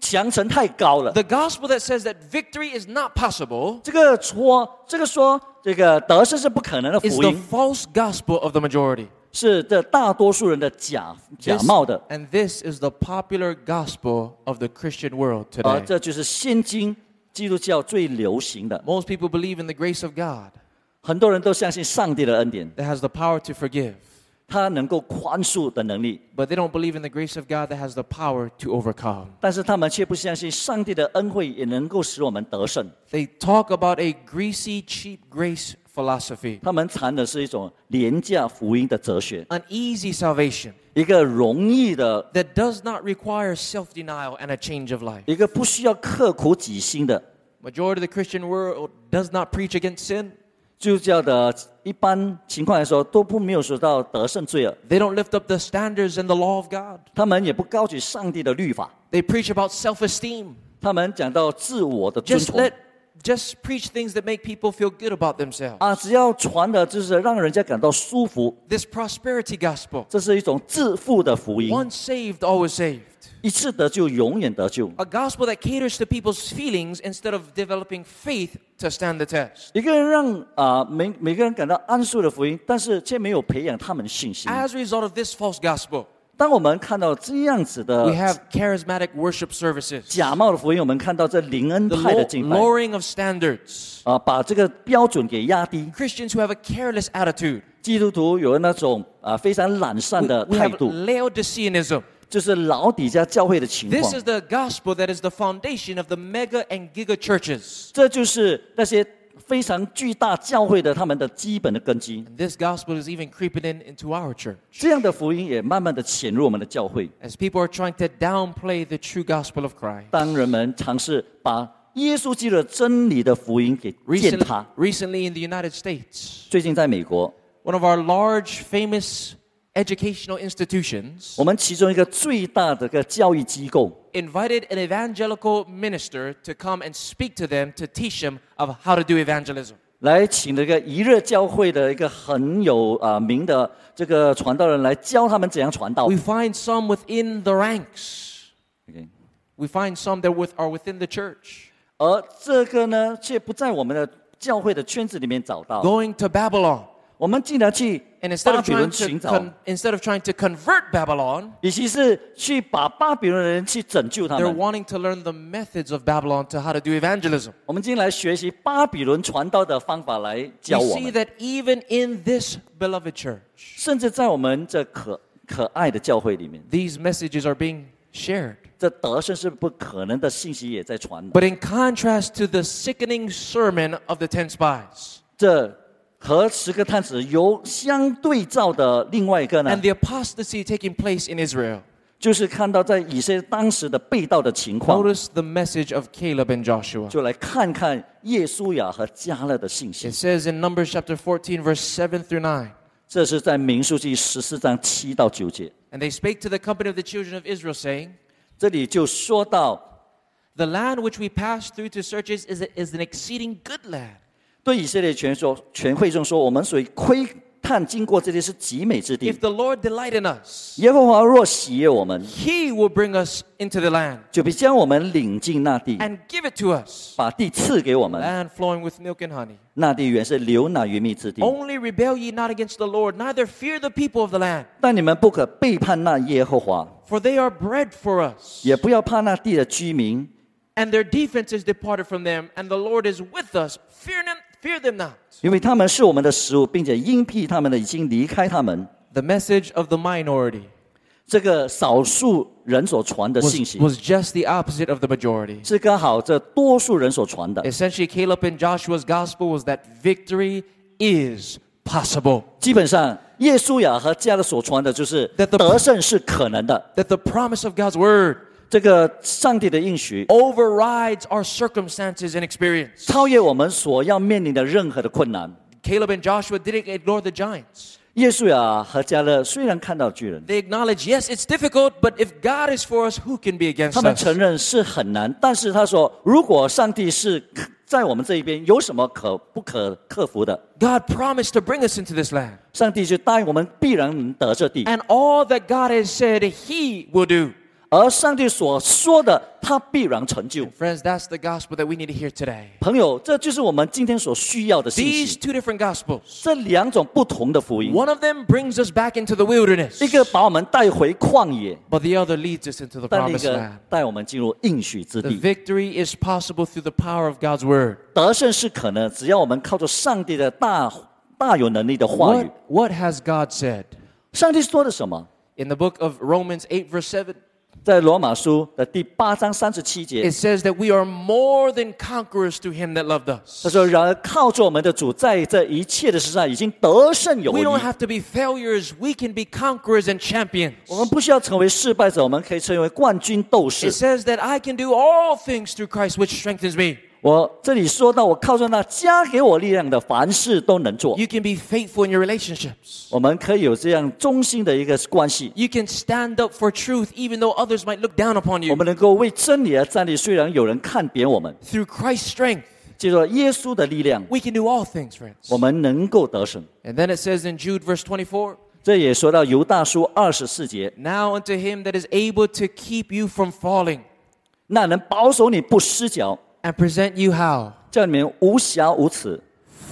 强城太高了。 The gospel that says that victory is not possible 这个说，这个说，这个得胜是不可能的 is 福 the 音， false gospel of the majority. 是这大多数人的假假 This- 冒的， and this is the popular gospel of the Christian world 而 today. 这就是现今基督教最流行的。 Most people believe in the grace of God 很多人都相信上帝的恩典， that has the power to forgive, 他能够宽恕的能力， but they don't believe in the grace of God that has the power to overcome. 但是他们却不相信上帝的恩惠也能够使我们得胜。 They talk about a greasy, cheap grace philosophy, 他们谈的是一种廉价福音的哲学， an easy salvation 一个容易的， that does not require self denial and a change of life. 一个不需要刻苦己心的。 Majority of the Christian world does not preach against sin. 基督教的一般情况来说，都不没有说到得胜罪恶， They don't lift up the standards and the law of God. 他们也不高举上帝的律法， They preach about self esteem. 他(laughs) 们讲到自我的尊 Just 崇 let just preach things that make people feel good about themselves. 啊，只要传的就是让人家感到舒服， This prosperity gospel. 这是一种致富的福音， Once saved, always saved. 一次得救，永远得救。 A gospel that caters to people's feelings instead of developing faith to stand the test. 一个人让啊、每每个人感到安舒的福音，但是却没有培养他们信心。 As a result of this false gospel, 当我们看到这样子 we 的 have charismatic worship services, 假冒的福音，我们看到这灵恩 the 派的 low- 敬拜 lowering of standards, 啊，把这个标准给压低。 Christians who have a careless attitude. 基督徒有那种啊非常懒散 We, 的 we 态 have 度， Laodiceanism. 就是老底家教会的情 This 况 is。the gospel that is the foundation of the mega and giga churches. 这就是那些 非常巨大教会的他们的基本的根基。 And this gospel is even creeping in into our church 这样的福音也慢慢的潜入我们的教会。 as people are trying to downplay the true gospel of Christ. 当人们尝试把耶稣基督的真理的福音给践 Recently, 踏， recently in the United States, 最近在美国， one of our large, famous educational institutions 我们其中一个最大的一个教育机构 invited an evangelical minister to come and speak to them to teach them of how to do evangelism. 来请了一个一热教会的一个很有啊、呃名的这个传道人来教他们怎样传道 We。find some within the ranks. OK We find some that with, are within the church. 而这个呢，却不在我们的教会的圈子里面找到。 Going to Babylon. 我们竟然去 And instead 巴 of 比伦 trying 寻 to 找， con- instead of trying to convert Babylon, 与其是去把巴比伦的人去拯救他 they're 们， wanting to learn the methods of Babylon to how to do evangelism. 我们今天来学习巴比伦传道的方法来 We 教我 see 们。 that even in this beloved church, 甚至在我们这可可爱的教会里面， these messages are being shared. 这得胜是不可能的信息也在传的。 But in contrast to the sickening sermon of the ten spies 这 和十个探子有相对照的另外一个呢 and，the apostasy taking place in Israel, 就是看到在以色列当时的被盗的情况， notice the message of Caleb and Joshua. 就来看看耶稣亚和加勒的信息 It。says in Numbers chapter 14, verse 7 through 9. 这是在民数记十四章七到九节， And they spake to the company of the children of Israel, saying, 这里就说到 The land which we passed through to search is, is, is an exceeding good land. 对以色列全说全会众说，我们所窥探经过这里是极美之地 If。the Lord delight in us, 耶和华若喜悦我们， he will bring us into the land 就必将我们领进那地， and give it to us. 把地赐给我们。 Land flowing with milk and honey. 那地原是流奶与蜜之地， Only rebel ye not against the Lord, neither fear the people of the land. 但你们不可背叛那耶和华， For they are bread for us, 也不要怕那地的居民， and their defense is departed from them, and the Lord is with us. Fear them, fear them not. 因为他们是我们的食物，并且因避他们的已经离开他们。 The message of the minority 这个少数人所传的 was, 信息， was just the opposite of the majority. 是刚好这多数人所传的。 Essentially, Caleb and Joshua's gospel was that victory is possible. 基本上，耶稣亚和加勒所传的就是 That the- 得胜是可能的。 That the promise of God's word 这个上帝的应许 overrides our circumstances and experience. 超越我们所要面临的任何的困难。 Caleb and Joshua didn't ignore the giants. 耶稣亚和加勒虽然看到巨人， They acknowledge, yes, it's difficult, but if God is for us, who can be 他 against 们 us? 承认是很难，但是他说，如果上帝是在我们这一边，有什么可不可克服的？ God promised to bring us into this land. 上帝就答应我们必然能得这地， And all that God has said He will do. 而上帝所说的，他必然成就。 Friends, that's the gospel that we need to hear today. 朋友，这就是我们今天所需要的信 These 息。 two different gospels. 这两种不同的福音， One of them brings us back into the wilderness, 一个把我们带回旷野， but the other leads us into the 但另一 promised 个 land. 带我们进入应许之 The 地。 victory is possible through the power of God's word. 得胜是可能，只要我们靠着上帝的大大有能力的话语 What,。what has God said? 上帝说的什么？ In the book of Romans 8, verse 7, 在罗马书的第八章三十七节 it，says that we are more than conquerors through Him that loved 他 us. 说：“然而靠着我们的主，在这一切的事上已经得胜有 We 余。 don't have to be failures, we can be conquerors and champions. 我们不需要成为失败者，我们可以成为冠军斗 It 士。 says that I can do all things through Christ, which strengthens me. 我这里说到，我靠着那加给我力量的，凡事都能做。 You can be faithful in your relationships. 我们可以有这样忠心的一个关系， You can stand up for truth even though others might look down upon 我 you. 们能够为真理而站立。虽然有人看扁我们， Through Christ's strength, 借着耶稣的力量， we can do all things, friends. 我们能够得胜。 And then it says in Jude, verse 24, 这也说到犹大书二十四节， Now unto him that is able to keep you from falling 那能保守你不失脚， and present you how? 叫你们无瑕无疵，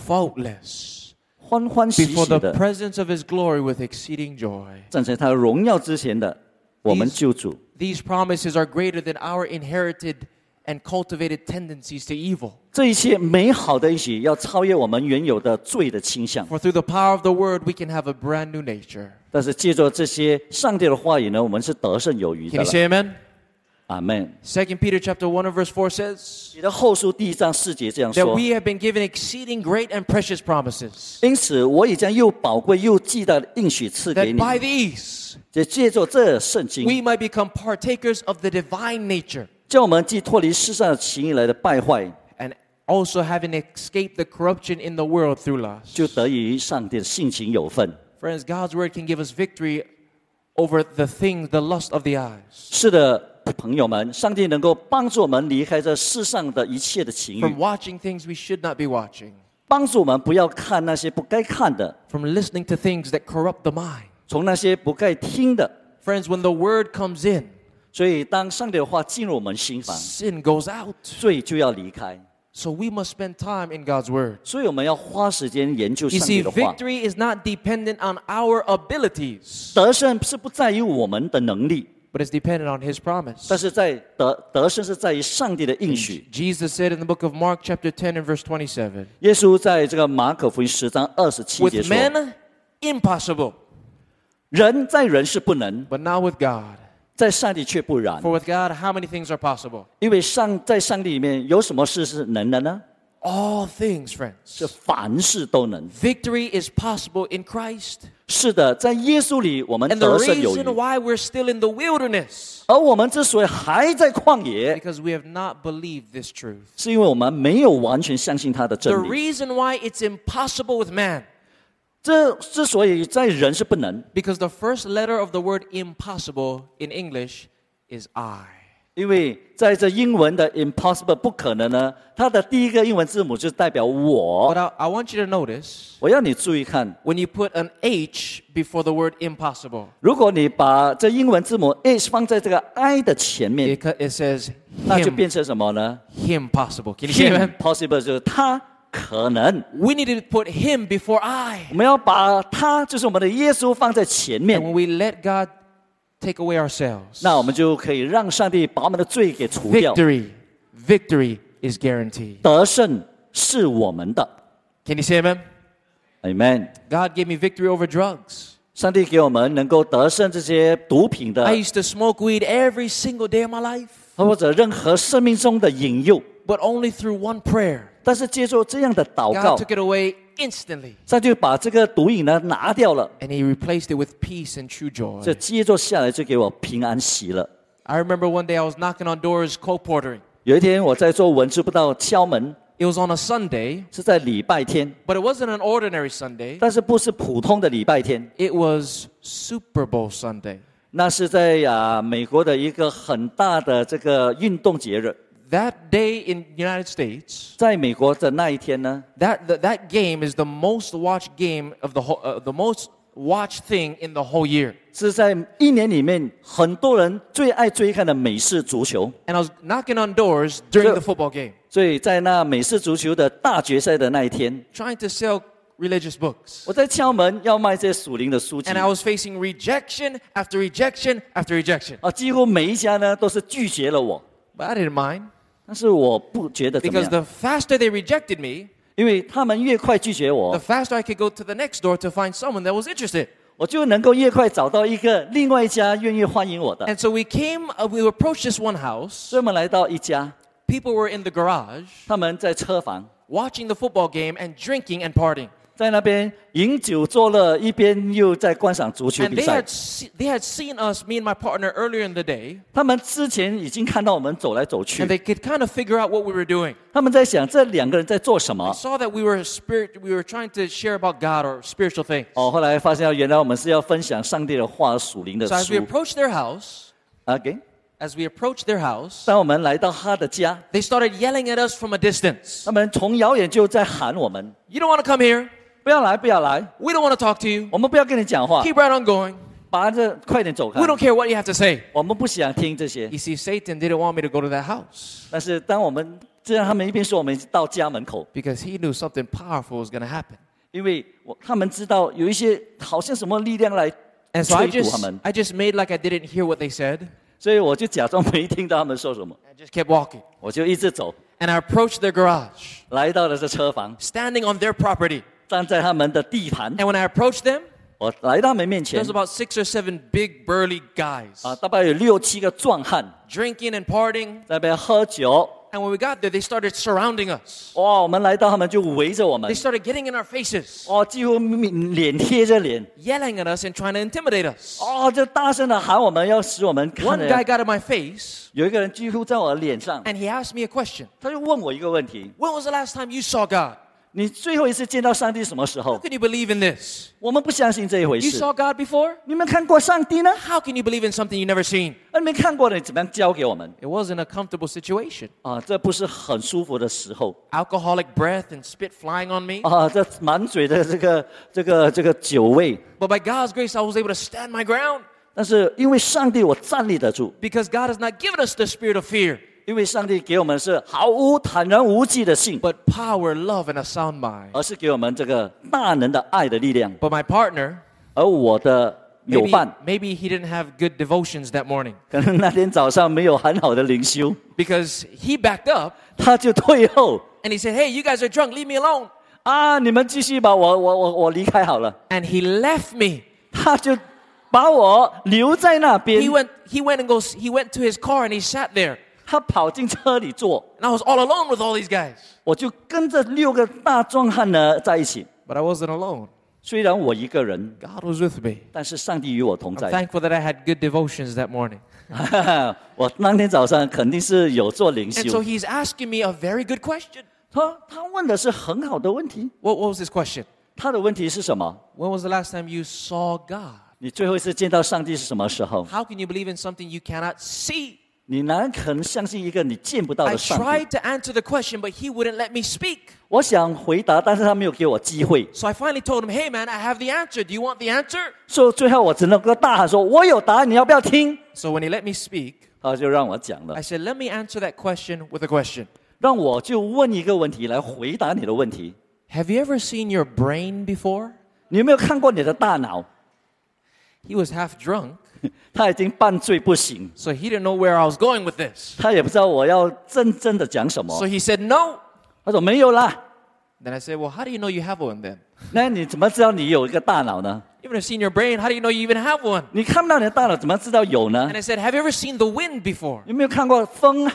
Faultless. 欢欢喜 Before 喜 the 的 presence of his glory with exceeding joy. 站在他荣耀之前的我们救主。 These promises are greater than our inherited and cultivated tendencies to evil. 这一切美好的一起，要超越我们原有的罪的倾向。 For through the power of the word, we can have a brand new nature. 但是借着这些上帝的话语呢，我们是得胜有余 Can 的 you 了。 say amen? 阿门。 Second Peter chapter 1 and verse 4 says 你的后书第一章四节这样 that 说 we：have been given exceeding great and precious promises. 因此，我已将又宝贵又巨大的应许赐给 That 你， by these 就借着这圣经， we might become partakers of the divine nature 叫我们既脱离世上的情欲来的败坏， and also having escaped the corruption in the world through lust. 就得以与上帝的性情有份。 Friends, God's word can give us victory over the things, the lust of the eyes. 是的， 朋友们，上帝能够帮助我们离开这世上的一切的情 From 欲， watching things we should not be watching. 帮助我们不要看那些不该看的， From listening to things that corrupt the mind. 从那些不该听的。 Friends, when the word comes in, 所以，当上帝的话进入我们心房， sin goes out. 罪就要离开。 So we must spend time in God's word. 所以，我们要花时间研究 You 上帝 see, 的话。 victory is not dependent on our abilities, 得胜是不在于我们的能力， but it's dependent on His promise. 但是在得得胜是在于上帝的应许。 Jesus said in the book of Mark, chapter 10 and verse 27, 耶稣在这个马可福音十章二十七节 with 说 men, impossible,：“ 人在人是不能， but not with God. 在上帝却不然。 For with God, how many things are possible? 因为上在上帝里面有什么事是能的呢？ All things, 是 friends. 凡事都能。 Victory is possible in Christ. 是的，在耶稣里我们 And the 得胜有余 reason。why we're still in the wilderness, 而我们之所以还在旷野， because we have not believed this truth. 是因为我们没有完全相信他的 The 真理。 reason why it's impossible with man, 这之所以在人是不能， because the first letter of the word impossible in English is I. 因为在这英文的 impossible 不可能呢，它的第一个英文字母就代表 But 我。 I, I want you to notice 我要你注意看， when you put an H before the word impossible, 如果你把这英文字母 h 放在这个 i 的前面， it, co- it says 那就 him, 变成什么呢 him possible. Can you say amen? ？impossible 就是他可能。 We need to put him before I. 我们要把他，就是我们的耶稣放在前 And 面， when we let God take away ourselves, 那我们就可以让上帝把我们的罪给除掉。 victory, victory is guaranteed. 得胜是我们的 Can you say amen? ，Amen。 God gave me victory over drugs. 上帝给我们能够得胜这些毒品的 I，used to smoke weed every single day of my life, 或者任何生命中的引诱， but only through one prayer. 但是接受这样的祷 God 告，took it away instantly, 上帝就把这个毒瘾呢拿掉了，and He replaced it with peace and true joy. 这接着下来就给我平安喜乐。I remember one day I was knocking on doors colporteuring. 有一天我在做文字不到敲门，It was on a Sunday. 是在礼拜天。But it wasn't an ordinary Sunday. 但是不是普通的礼拜天。It was Super Bowl Sunday. 那是在啊，美国的一个很大的这个运动节日。That day in the United States, 在美国的那一天呢， that, that, that game is the most watched game of the whole, uh, the most watched thing in the whole year. 是在一年里面很多人最爱追看的美式足球。 And I was knocking on doors during So- the football game, 所以在那美式足球的大决赛的那一天， trying to sell religious books. 我在敲门要卖这些属灵的书籍 And I was facing rejection after rejection after rejection. 啊，几乎每一家呢都是拒绝了我， But I didn't mind 但是我不觉得怎么 because 样， the faster they rejected me, 因为他们越快拒绝 the 我， faster I could go to the next door to find someone that was interested. 我就能够越快找到一个另外一家愿意欢迎我的。 And so we came, uh, we approached this one house. 所以我们来到一家， People were in the garage 他们在车房， watching the football game and drinking and partying. 在那边饮酒作乐，一边又在观赏足球 And 比 they 赛 had, se- they had seen us, me and my partner, earlier in the day, 他们之前已经看到我们走来走去 and，they could kind of figure out what we were doing. 他们在想这两个人在做什 They 么。saw that we were spirit, we were trying to share about God or spiritual things. 哦，后来发现原来我们是要分享上帝的话、属灵的 So as we 书。approached their house, OK，as we approached their house, 当我们来到他的家，they started yelling at us from a distance. 他们从遥远就在喊我们 You don't want to come here. 不要来，不要来， We don't want to talk to you. 我们不要跟你讲话， Keep right on going. 把这快点走开 We。don't care what you have to say. 我们不想听这些。 You see, Satan didn't want me to go to that house 但是当我们这样，他们一边说我们到家门口， because he knew something powerful was going to happen. 因为我他们知道有一些好像什么力量来 And so I 催促他 just, 们， I just made like I didn't hear what they said 所以我就假装没听到他们说什么， and just kept walking. 我就一直走， And I approached their garage, 来到了这车房， standing on their property. 站在他们的地盘。 And when I approached them, 我来到他们面前 there's about six or seven big burly guys 啊，大概有六七个壮汉 drinking and partying. 在那边喝酒。 And when we got there, they started surrounding us. 哇，我们来到他们就围着我们 They，started getting in our faces, 哦，几乎面脸贴着脸， yelling at us and trying to intimidate us. 哦，就大声的喊我们，要使我们看 One guy 的。 got in my face 有一个人几乎在我的脸上， and he asked me a question. 他就问我一个问题： When was the last time you saw God? 你最后一次见到上帝什么时 How 候？ can you believe in this? 我们不相信这一回 You 事。 saw God before? 你们看过上帝呢？ How can you believe in something you never seen? 那你没看过的，你怎么样教给我们？ It wasn't a comfortable situation. 啊，这不是很舒服的时候 Alcoholic breath and spit flying on me. 啊，这满嘴的这个这个这个酒味。 But by God's grace, I was able to stand my ground 但是因为上帝，我站立得住， because God has not given us the spirit of fear, 因为上帝给我们是毫无坦然无忌的信， but power, love, and a sound mind. 而是给我们这个大能的爱的力量。 But my partner, 而我的友 maybe, 伴， maybe he didn't have good devotions that morning 可能那天早上没有很好的灵修， because he backed up 他就退后 and he said, Hey, you guys are drunk, leave me alone. 啊！你们继续吧，我我我我离开好了。 And he left me. 他就把我留在那边 He，went, he went and goes, he went to his car and he sat there. 他跑进车里坐， And I was all alone with all these guys. 我就跟着六个大壮汉呢在一起。 But I wasn't alone. 虽然我一个人， God was with me. 但是上帝与我同 I'm 在。 thankful that I had good devotions that morning. (laughs) 我当天早上肯定是有做灵 And so 修。 he's asking me a very good question. 他他问的是很好的问题， What, what was his question? 他的问题是什么？ When was the last time you saw God? 你最后一次见到上帝是什么时候？ How can you believe in something you cannot see? 你哪可能相信一个你见不到 I 的上帝？ tried to answer the question, but he wouldn't let me speak. 我想回答，但是他没有给我机会， So I finally told him, Hey man, I have the answer. Do you want the answer? 所以最后我只能够大喊说：“我有答案，你要不要听 So when he let me speak,？” 他就让我讲了 I，said, Let me answer that question with a question. 让我就问一个问题来回答你的问题。 Have you ever seen your brain before? 你有没有看过你的大脑？ He was half drunk, (laughs) 他已经半醉不醒， so he didn't know where I was going with this. 他也不知道我要真正的讲什么 So。he said, No. 他说没有啦。 Then I said, Well, how do you know you have one then? (laughs) 那你怎么知道你有一个大脑呢？ You haven't seen your brain. How do you know you even have one? 你看不到你的大脑，怎么知道有呢 And？I said, Have you ever seen the wind before? 有没有看过风啊？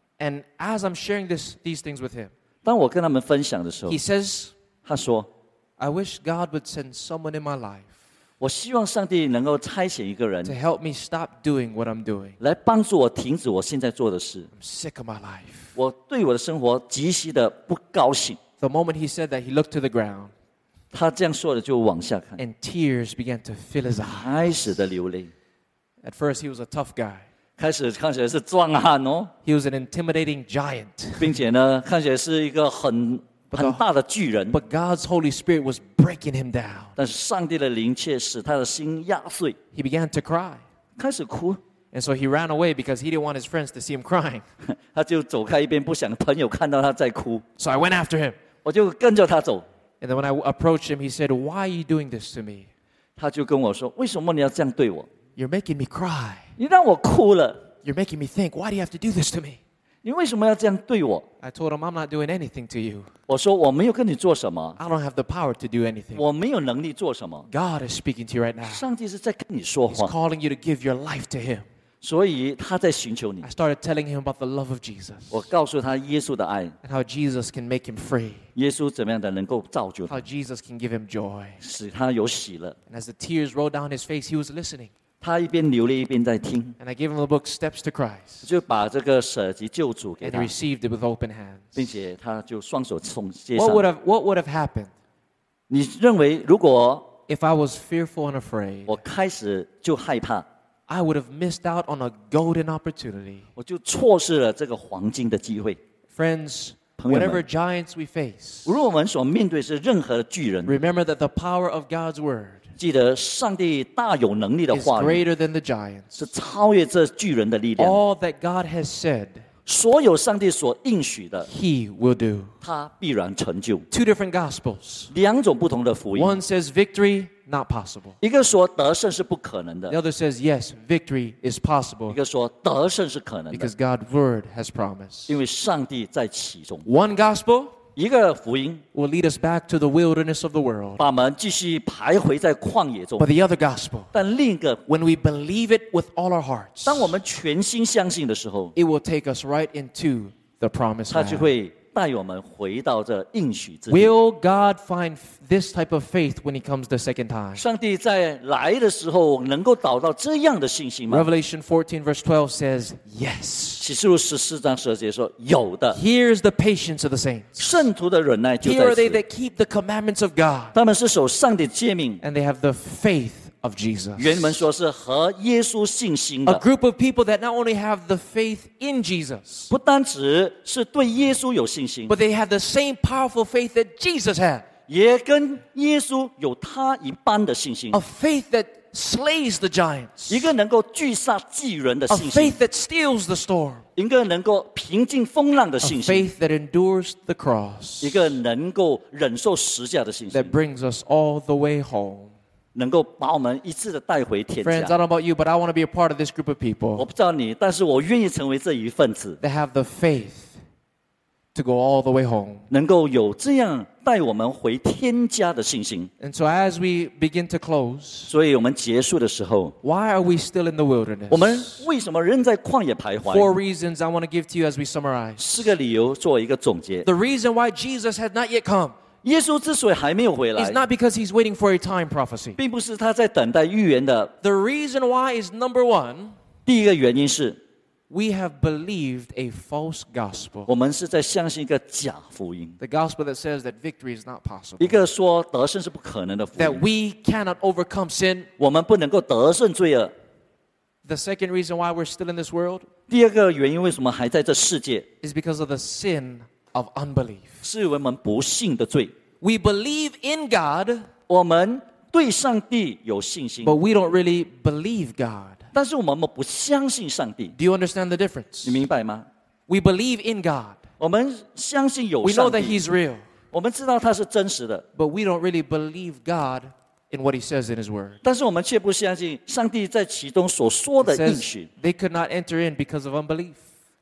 And as I'm sharing this, these things with him, 当我跟他们分享的时候 he，says, 他说 I wish God would send someone in my life：“ 我希望上帝能够差遣一个人 to help me stop doing what I'm doing. 来帮助我停止我现在做的事。 I'm sick of my life. 我对我的生活极其的不高兴。 The moment he said that, he looked to the ground 他这样说的就往下看， and tears began to fill his eyes. 开始的流泪， At first, he was a tough guy. 开始看起来是壮汉哦， He was an intimidating giant. 并且呢，看起来是一个很很大的巨人。 But God's Holy Spirit was breaking him down. 但是上帝的灵却使他的心压碎， He began to cry. 开始哭， And so he ran away because he didn't want his friends to see him crying. 他就走开一边，不想朋友看到他在哭， So (laughs) I went after him. 我就跟着他走。 And then when I approached him, he said, Why are you doing this to me? 他就跟我说：“为什么你要这样对我？ You're making me cry. 你让我哭了。You're making me think. Why do you have to do this to me? 你为什么要这样对我？I told him I'm not doing anything to you. 我说我没有跟你做什么。I don't have the power to do anything. 我没有能力做什么。God is speaking to you right now. 上帝是在跟你说话。He's calling you to give your life to Him. 所以他在寻求你。I started telling him about the love of Jesus. 我告诉他耶稣的爱。And how Jesus can make him free. 耶稣怎么样的能够造就他？How Jesus can give him joy. 使他有喜乐。And as the tears rolled down his face, he was listening. 他一边流泪一边在听， And I gave him the book Steps to Christ. 就把这个舍己救主给 And 他 he，received it with open hands. 并且他就双手从接 What would 上。 have, what would have happened 你认为，如果 if I was fearful and afraid? 我开始就害怕， I would have missed out on a golden opportunity. 我就错失了这个黄金的机会。 Friends, 朋友们。 whatever giants we face, 无论我们所面对是任何的巨人， remember that the power of God's word 记得上帝大有能力的 is 话语 greater than the giants. 是超越这巨人的力量。 All that God has said, 所有上帝所应许的， He will do. 他必然成就。 Two different gospels. 两种不同的福音， One says victory, not possible. 一个说得胜是不可能 The 的， other says yes, victory is 一 possible 个说得胜是可能的 because，God's word has promised. 因为上帝在其中。 One gospel 一个福音 will lead us back to the wilderness of the world. 把我们继续徘徊在旷野中 But，the other gospel, 但另一个， when we believe it with all our hearts, 当我们全心相信的时候， it will take us right into the promised 他就 land. 会 带我们回到这应许之地。 Will God find f- this type of faith when He comes the second time? 上帝在来的时候能够找到这样的信心吗？ Revelation 14, verse 12 says, Yes. 启示录十四章十二节说有的， Here's the patience of the saints. 圣徒的忍耐就 Here 在 are they 此。 that keep the commandments of God, 他们是守上帝诫命， and they have the faith of Jesus. 原文说是和耶稣信心 A 的， group of people that not only have the faith in Jesus, 不单只是对耶稣有信心， but they have the same powerful faith that Jesus had 也跟耶稣有他一般的信心 a，faith that slays the giants, 一个能够拒杀巨人的 a 信心 faith，that steals the storm, 一个能够平静风浪的 a 信心， faith that endures the cross, 一个能够忍受十架的信心 that，brings us all the way home. 能够把我们一次的带回天 Friends, I 家 don't。know about you, but I want to be a part of this group of 我 people 不知道你，但是我愿意成为这一份子， that have the faith to go all the way home. 能够有这样带我们回天家的信心。 And so, as we begin to close, 所以我们结束的时候， why are we still in the 我 wilderness? 们为什么仍在旷野徘 Four 徊？ reasons I want to give to you as we summarize. 四个理由做一个总结。 The reason why Jesus had not yet come 耶稣之所以还没有回 is 来， not because he's waiting for a time prophecy. 并不是他在等待预言的。 The reason why is number one, 第一个原因是 we have believed a false gospel. 我们是在相信一个假福音， The gospel that says that victory is not 一 possible, 个说得胜是不可能的福 that 音。 we cannot overcome sin. 我们不能够得胜罪恶。 The second reason why we're still in this world 第二个原因，为什么还在这世界， is because of the sin of unbelief. 是因为我们不信的罪。 We believe in God, 我们对上帝有信心， but we don't really believe God. 但是我们不相信上帝。 Do you understand the difference? 你明白吗？ We believe in God. 我们相信有 We know 上 that 帝， He's real, 我们知道他是真实的， but we don't really believe God in what He says in His Word. 但是我们却不相信上帝在其中所说 It 的应 says 许。 they could not enter in because of unbelief.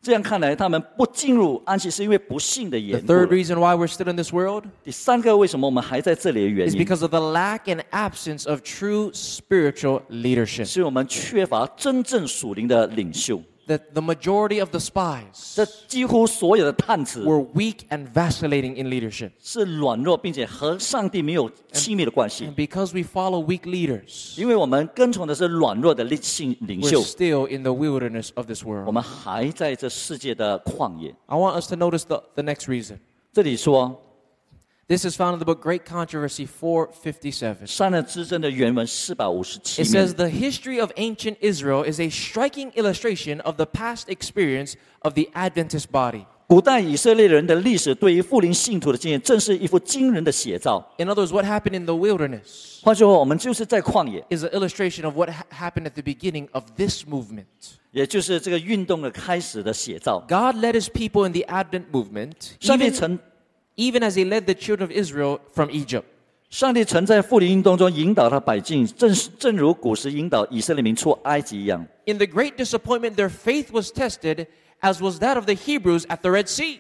这样看来，他们不进入安息是因为不信的缘 The 故 third 了。reason why we're still in this world 第三个，为什么我们还在这里的原因 is 因，because of the lack and absence of true spiritual leadership. 是我们缺乏真正属灵的领袖。That the majority of the spies 这几乎所有的探子 were weak and vacillating in leadership. 是软弱，并且和上帝没有亲密的关系 And，because we follow weak leaders, 因为我们跟从的是软弱的领性领 we're 袖， still in the wilderness of this 我 world. 们还在这世界的旷野。 I want us to notice the, the next reason. 这里说 this is found in the book Great Controversy 457. It says the history of ancient Israel is a striking illustration of the past experience of the Adventist body. 古代以色列人的历史对于复临信徒的经验，正是一幅惊人的写照。In other words, what happened in the wilderness 换句话，我们就是在旷野，is an illustration of what happened at the beginning of this movement. 也就是这个运动的开始的写照。God led his people in the Advent movement, 上帝 even, even as he led the children of Israel from Egypt. 上帝曾在复临运动中引导他百姓，正正如古时引导以色列民出埃及一样。In the great disappointment, their faith was tested, as was that of the Hebrews at the Red Sea.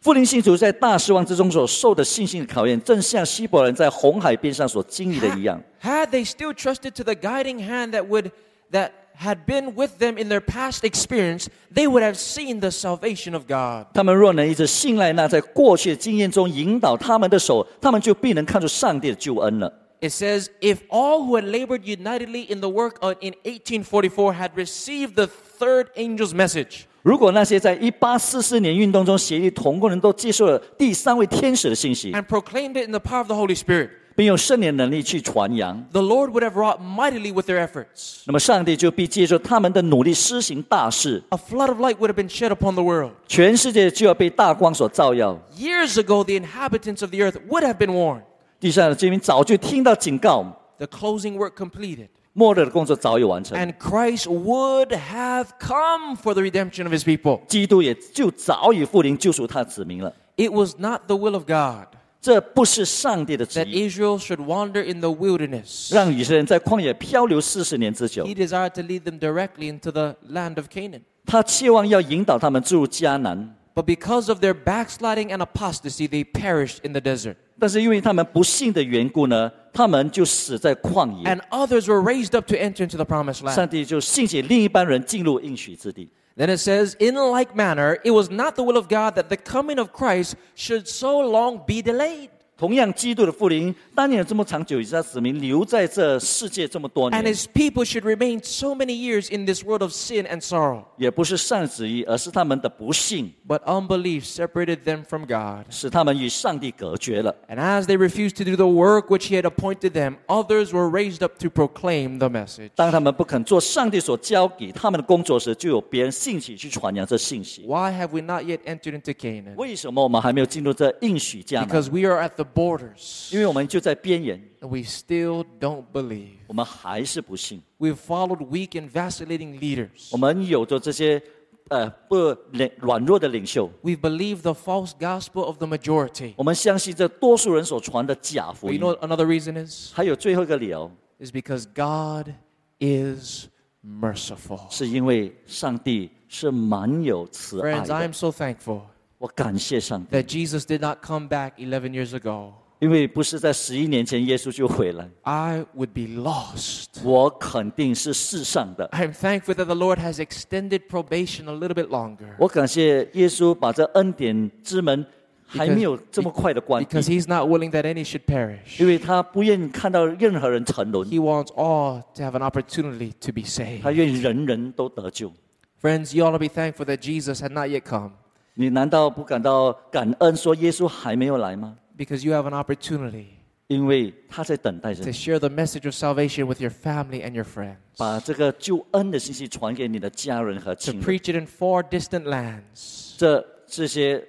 复临信徒在大失望之中所受的信心的考验，正像希伯来人在红海边上所经历的一样。Had they still trusted to the guiding hand that would that had been with them in their past experience, they would have seen the salvation of God. 他们若能一直信赖那在过去的经验中引导他们的手，他们就必能看出上帝的救恩了。 It says, if all who had labored unitedly in the work of, in 1844 had received the third angel's message, 如果那些在一八四四年运动中协力同工人都接受了第三位天使的信息， and proclaimed it in the power of the Holy Spirit, 并用圣灵能力去传扬， the Lord would have wrought mightily with their efforts. 那么上帝就必借助他们的努力施行大事， A flood of light would have been shed upon the world. 全世界就要被大光所照耀。 Years ago, the inhabitants of the earth would have been warned. 地上的居民早就听到警告， the closing work completed. 末日的工作早已完成， And Christ would have come for the redemption of his people. 基督也就早已复临救赎他的子民了。 It was not the will of God 这不是上帝的旨 that 意， Israel should wander in the wilderness. 让以色列人在旷野漂流四十年之久 He。desired to lead them directly into the land of Canaan. 他期望要引导他们进入迦南， But because of their backsliding and apostasy, they perished in the desert. 但是因为他们不信的缘故呢，他们就死在旷野。 And others were raised up to enter into the promised 上 land. 帝就兴起另一班人进入应许之地。 Then it says, In like manner, it was not the will of God that the coming of Christ should so long be delayed. 同样，基督的复临当年有这么长久，以色列子民留在这世界这么多 And 年， his people should remain so many years in this world of sin and sorrow. 也不是上帝旨意，而是他们的不信， But unbelief separated them from God. 使他们与上帝隔绝了。 And as they refused to do the work which he had appointed them, others were raised up to proclaim the message. 当他们不肯做上帝所交给他们的工作时，就有别人兴起去传扬这信息。 Why have we not yet entered into Canaan? 为什么我们还没有进入这应许迦南？ Because we are at the borders 因为我们就在边缘， and we still don't believe. 我们还是不信。 We've followed weak and vacillating leaders. 我们有着这些呃不软软弱的领袖， We've believed the false gospel of the majority. 我们相信这多数人所传的假福 But you 音 know。what another reason is? 还有最后一个理由， Is because God is merciful. 是因为上帝是蛮有慈爱 Friends, I 的 am。so thankful 我感谢上帝， that Jesus did not come back 11 years ago. 因为不是在十一年前耶稣就回来， I would be lost. 我肯定是世上的。 I am thankful that the Lord has extended probation a little bit longer 我感谢耶稣把这恩典之门还没有这么快的关闭 because He's not willing that any should perish. 因为他不愿意看到任何人沉沦， He wants all to have an opportunity to be saved. 他愿意人人都得救。 Friends, you ought to be thankful that Jesus had not yet come 你难道不感到感恩，说耶稣还没有来吗？ because you have an opportunity 因为他在等待着 to 你， share the message of salvation with your family and your friends, 把这个救恩的信息传给你的家人和 to 亲人。 preach it in far distant lands, 这这些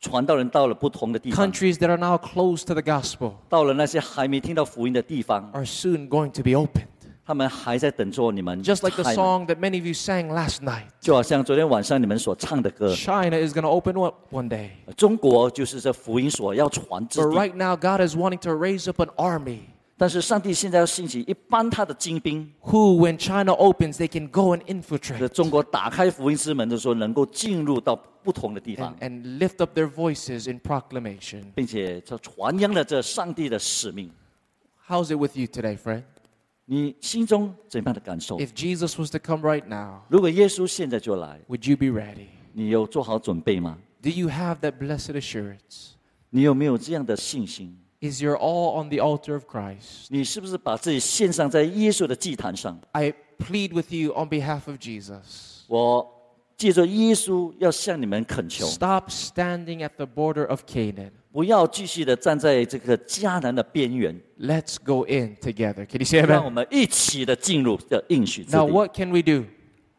传道人到了不同的地方， countries that are now closed to the gospel 到了那些还没听到福音的地方， are soon going to be opened. 他们还在等着你们 Just like the 开门 song that many of you sang last night. 就好像昨天晚上你们所唱的歌， China is going to open up one day. 中国就是这福音所要传之 But 地。 right now, God is wanting to raise up an army 但是上帝现在要兴起一班他的精兵， who, when China opens, they can go and 在 infiltrate 中国打开福音之门的时候，能够进入到不同的地 and, 方， and lift up their voices in proclamation. 并且这传扬了这上帝的使命。 How's it with you today, friend? 你心中怎样的感受？ If Jesus was to come right now, 如果耶稣现在就来， would you be ready? 你有做好准备吗？ Do you have that blessed assurance? 你有没有这样的信心？ Is your all on the altar of Christ? 你是不是把自己献上在耶稣的祭坛上？ I plead with you on behalf of Jesus. 我借着耶稣要向你们恳求， Stop standing at the border of Canaan. 不要继续的站在这个迦南的边缘， Let's go in together. Can you say 让我 amen? 们一起的进入这应许之 Now, 地。 what can we do?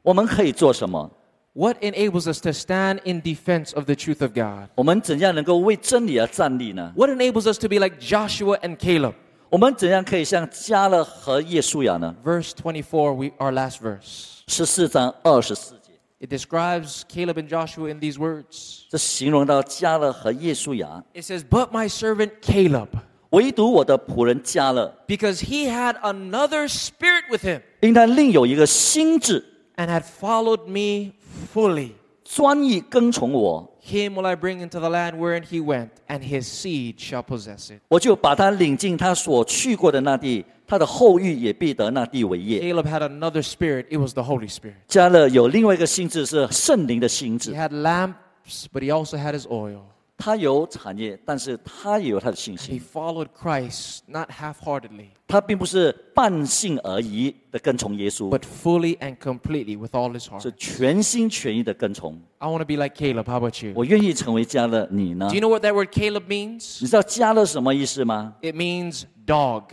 我们可以做什么？ What enables us to stand in defense of the truth of God? 我们怎样能够为真理而站立呢？ What enables us to be like Joshua and Caleb? 我们怎样可以像加勒和耶稣亚呢？ Verse 24, we, our last verse. 十四章二十四节， It describes Caleb and Joshua in these words. 这形容到加勒和耶稣亚。 It says, But my servant Caleb, 唯独我的仆人加勒， because he had another spirit with him 因他另有一个心智， and had followed me fully, 专一跟从我， him will I bring into the land wherein he went, and his seed shall possess it. 我就把他领进他所去过的那地，他的后裔也必得那地为业。 Caleb had another spirit, it was the Holy Spirit. 加勒有另外一个心智是圣灵的心 He 智， had lamps, but he also had his oil. 他有产业，但是他也有他的信 He 心， followed Christ, not half heartedly, 他并不是半信而疑的跟从耶稣， but fully and completely with all his heart. 是全心全意的跟从。 I want to be like Caleb. How about you? 我愿意成为加勒，你呢 Do？you know what that word Caleb means? 你知道加勒什么意思吗 It means dog.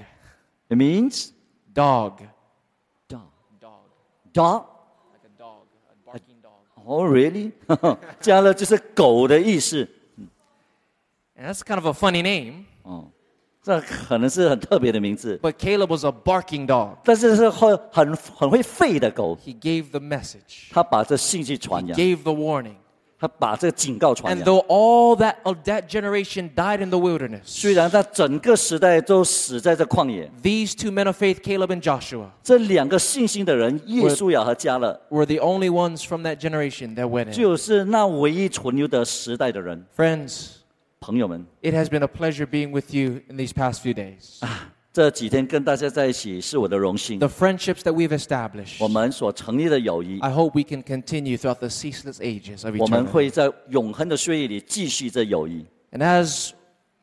？It means Dog. dog. Dog. Dog. Like a dog. A barking dog. Oh, really？加勒就是狗的意思。 (laughs) And that's kind of a funny name. 哦， 这可能是很特别的名字， But Caleb was a barking dog. 但是是会很很会吠的狗。 He gave the message, 他把这信息传 he 扬， gave the warning. 他把这个警告传 And 扬。 though all that of that generation died in the wilderness, 虽然他整个时代都死在这旷野， these two men of faith, Caleb and Joshua, 这两个信心的人，耶稣亚和加勒， were the only ones from that generation that went in. 就是那唯一存留的时代的人。 Friends, 朋友们， it has been a pleasure being with you in these past few days. (laughs) 这几天跟大家在一起是我的荣幸。 The friendships that we've established, 我们所成立的友谊， I hope we can continue throughout the ceaseless ages of 我们 eternity. 会在永恒的岁月里继续这友谊。 And as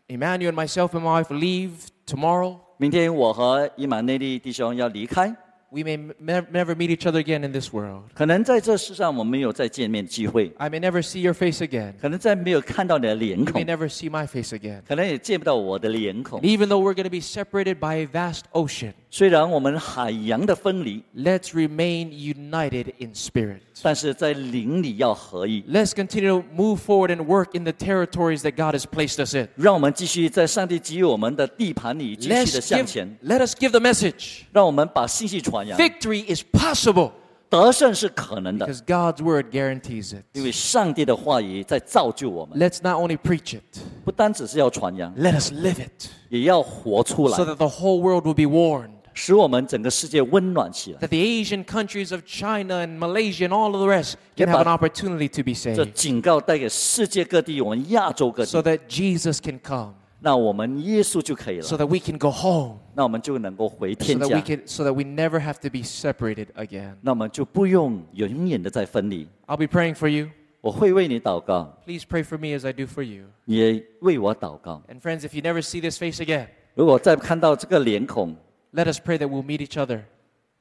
Emmanuel and myself and my wife leave tomorrow, 明天我和伊玛内利弟兄要离开， we may m- never meet each other again in this world. 可能在这世上我们没有再见面机会， I may never see your face again. 可能再没有看到你的脸 You 孔 may，never see my face again. 可能也见不到我的脸孔 And。even though we're going to be separated by a vast ocean, 虽然我们海洋的分离， let's remain united in spirit. 但是在灵里要合一。 Let's continue to move forward and work in the territories that God has placed us in. 让我们继续在上帝给予我们的地盘里继续的 Let's 向 give, 前， let us give the message. 让我们把信息传扬。 Victory is possible 得胜是可能的， because God's word guarantees 因 it. 为上帝的话语在造就我们， Let's not only preach it, 不单只是要传扬， let us live it 也要活出 so 来， that the whole world will be warned. 使我们整个世界温暖起来。 That the Asian countries of China and Malaysia and all of the rest can Yeah, have but- an opportunity to be 这 saved 警告带给世界各地，我们亚洲各 so 地， that Jesus can come, 那我们耶稣就可以 so 了， that we can go home, 那我们就能够回 so 天 that we 家， can, so that we never have to be separated again. 那我们就不用永远的再分离。 I'll be praying for you. 我会为你祷告， Please pray for me as I do for you. 也为我祷告。 And friends, if you never see this face again, 如果再看到这个脸孔， let us pray that we'll meet each other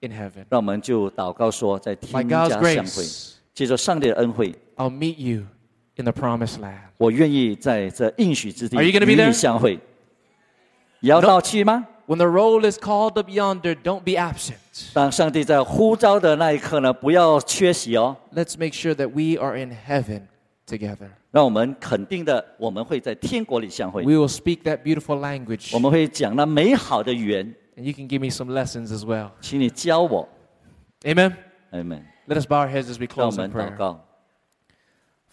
in heaven. 让我们就祷告说，在 By 天 God's 家相会， grace, 借着上帝的恩惠， I'll meet you in the promised land. 我愿意在这应许之地 Are you gonna be 与 there? 你相会。也要到期吗？ When the roll is called up yonder, don't be absent. 当上帝在呼召的那一刻呢，不要缺席哦。 Let's make sure that we are in heaven together. 让我们肯定的，我们会在天国里相会， We will speak that beautiful language. 我们会讲那美好的语言， And you can give me some lessons as well. 请你教我。 Amen. Amen。 Let us bow our heads as we 让我 close 们 in 祷 prayer. 告。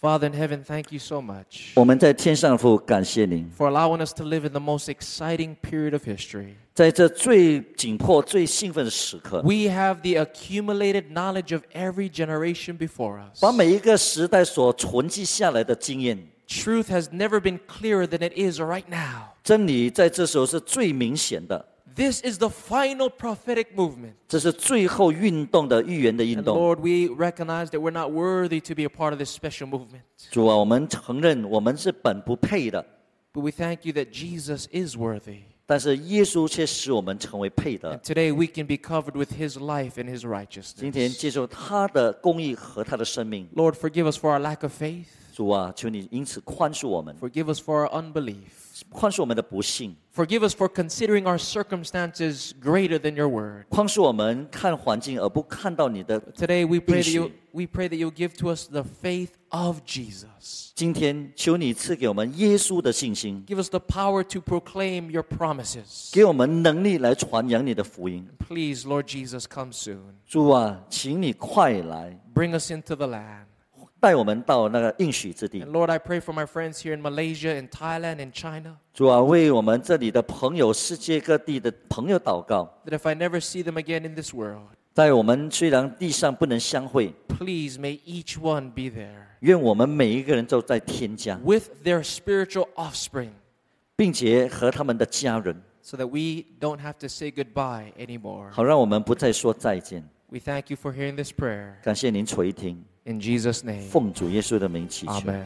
Father in heaven, thank you so much 我们在天上的父，感谢您， for allowing us to live in the most exciting period of history. 在这最紧迫、最兴奋的时刻， We have the accumulated knowledge of every generation before us. 把每一个时代所存积下来的经验、 Truth has never been clearer than it is right now. 真理，在这时候是最明显的。 This is the final prophetic movement. 这是最后运动的预言的运 And 动。 Lord, we recognize that we're not worthy to be a part of this special movement. 主啊，我们承认我们是本不配的， But we thank you that Jesus is worthy. 但是耶稣却使我们成为配的 And。today we can be covered with his life and his 今天 righteousness. 接受他的公义和他的生命， Lord, forgive us for our lack of faith. 主啊，求你因此宽恕我们， Forgive us for our unbelief. 宽恕我们的不幸， Forgive us for considering our circumstances greater than your word. 宽恕我们看环境而不看到你的。 Today we pray that you 应许。 we pray that you'll give to us the faith of Jesus. 今天求你赐给我们耶稣的信心， Give us the power to proclaim your promises. 给我们能力来传扬你的福音。 Please, Lord Jesus, come soon. 主啊，请你快来， Bring us into the land. 带我们到那个应许之地 And。Lord, I pray for my friends here in Malaysia, in Thailand, in China, 主啊，为我们这里的朋友、世界各地的朋友祷告。 that if I never see them again in this world, 在我们虽然地上不能相会， please may each one be there 愿我们每一个人都在天家， with their spiritual offspring 并且和他们的家人， so that we don't have to say goodbye anymore. 好让我们不再说再见。 We thank you for hearing this prayer. 感谢您垂听， In Jesus' name, 奉主耶稣的名祈求。 amen.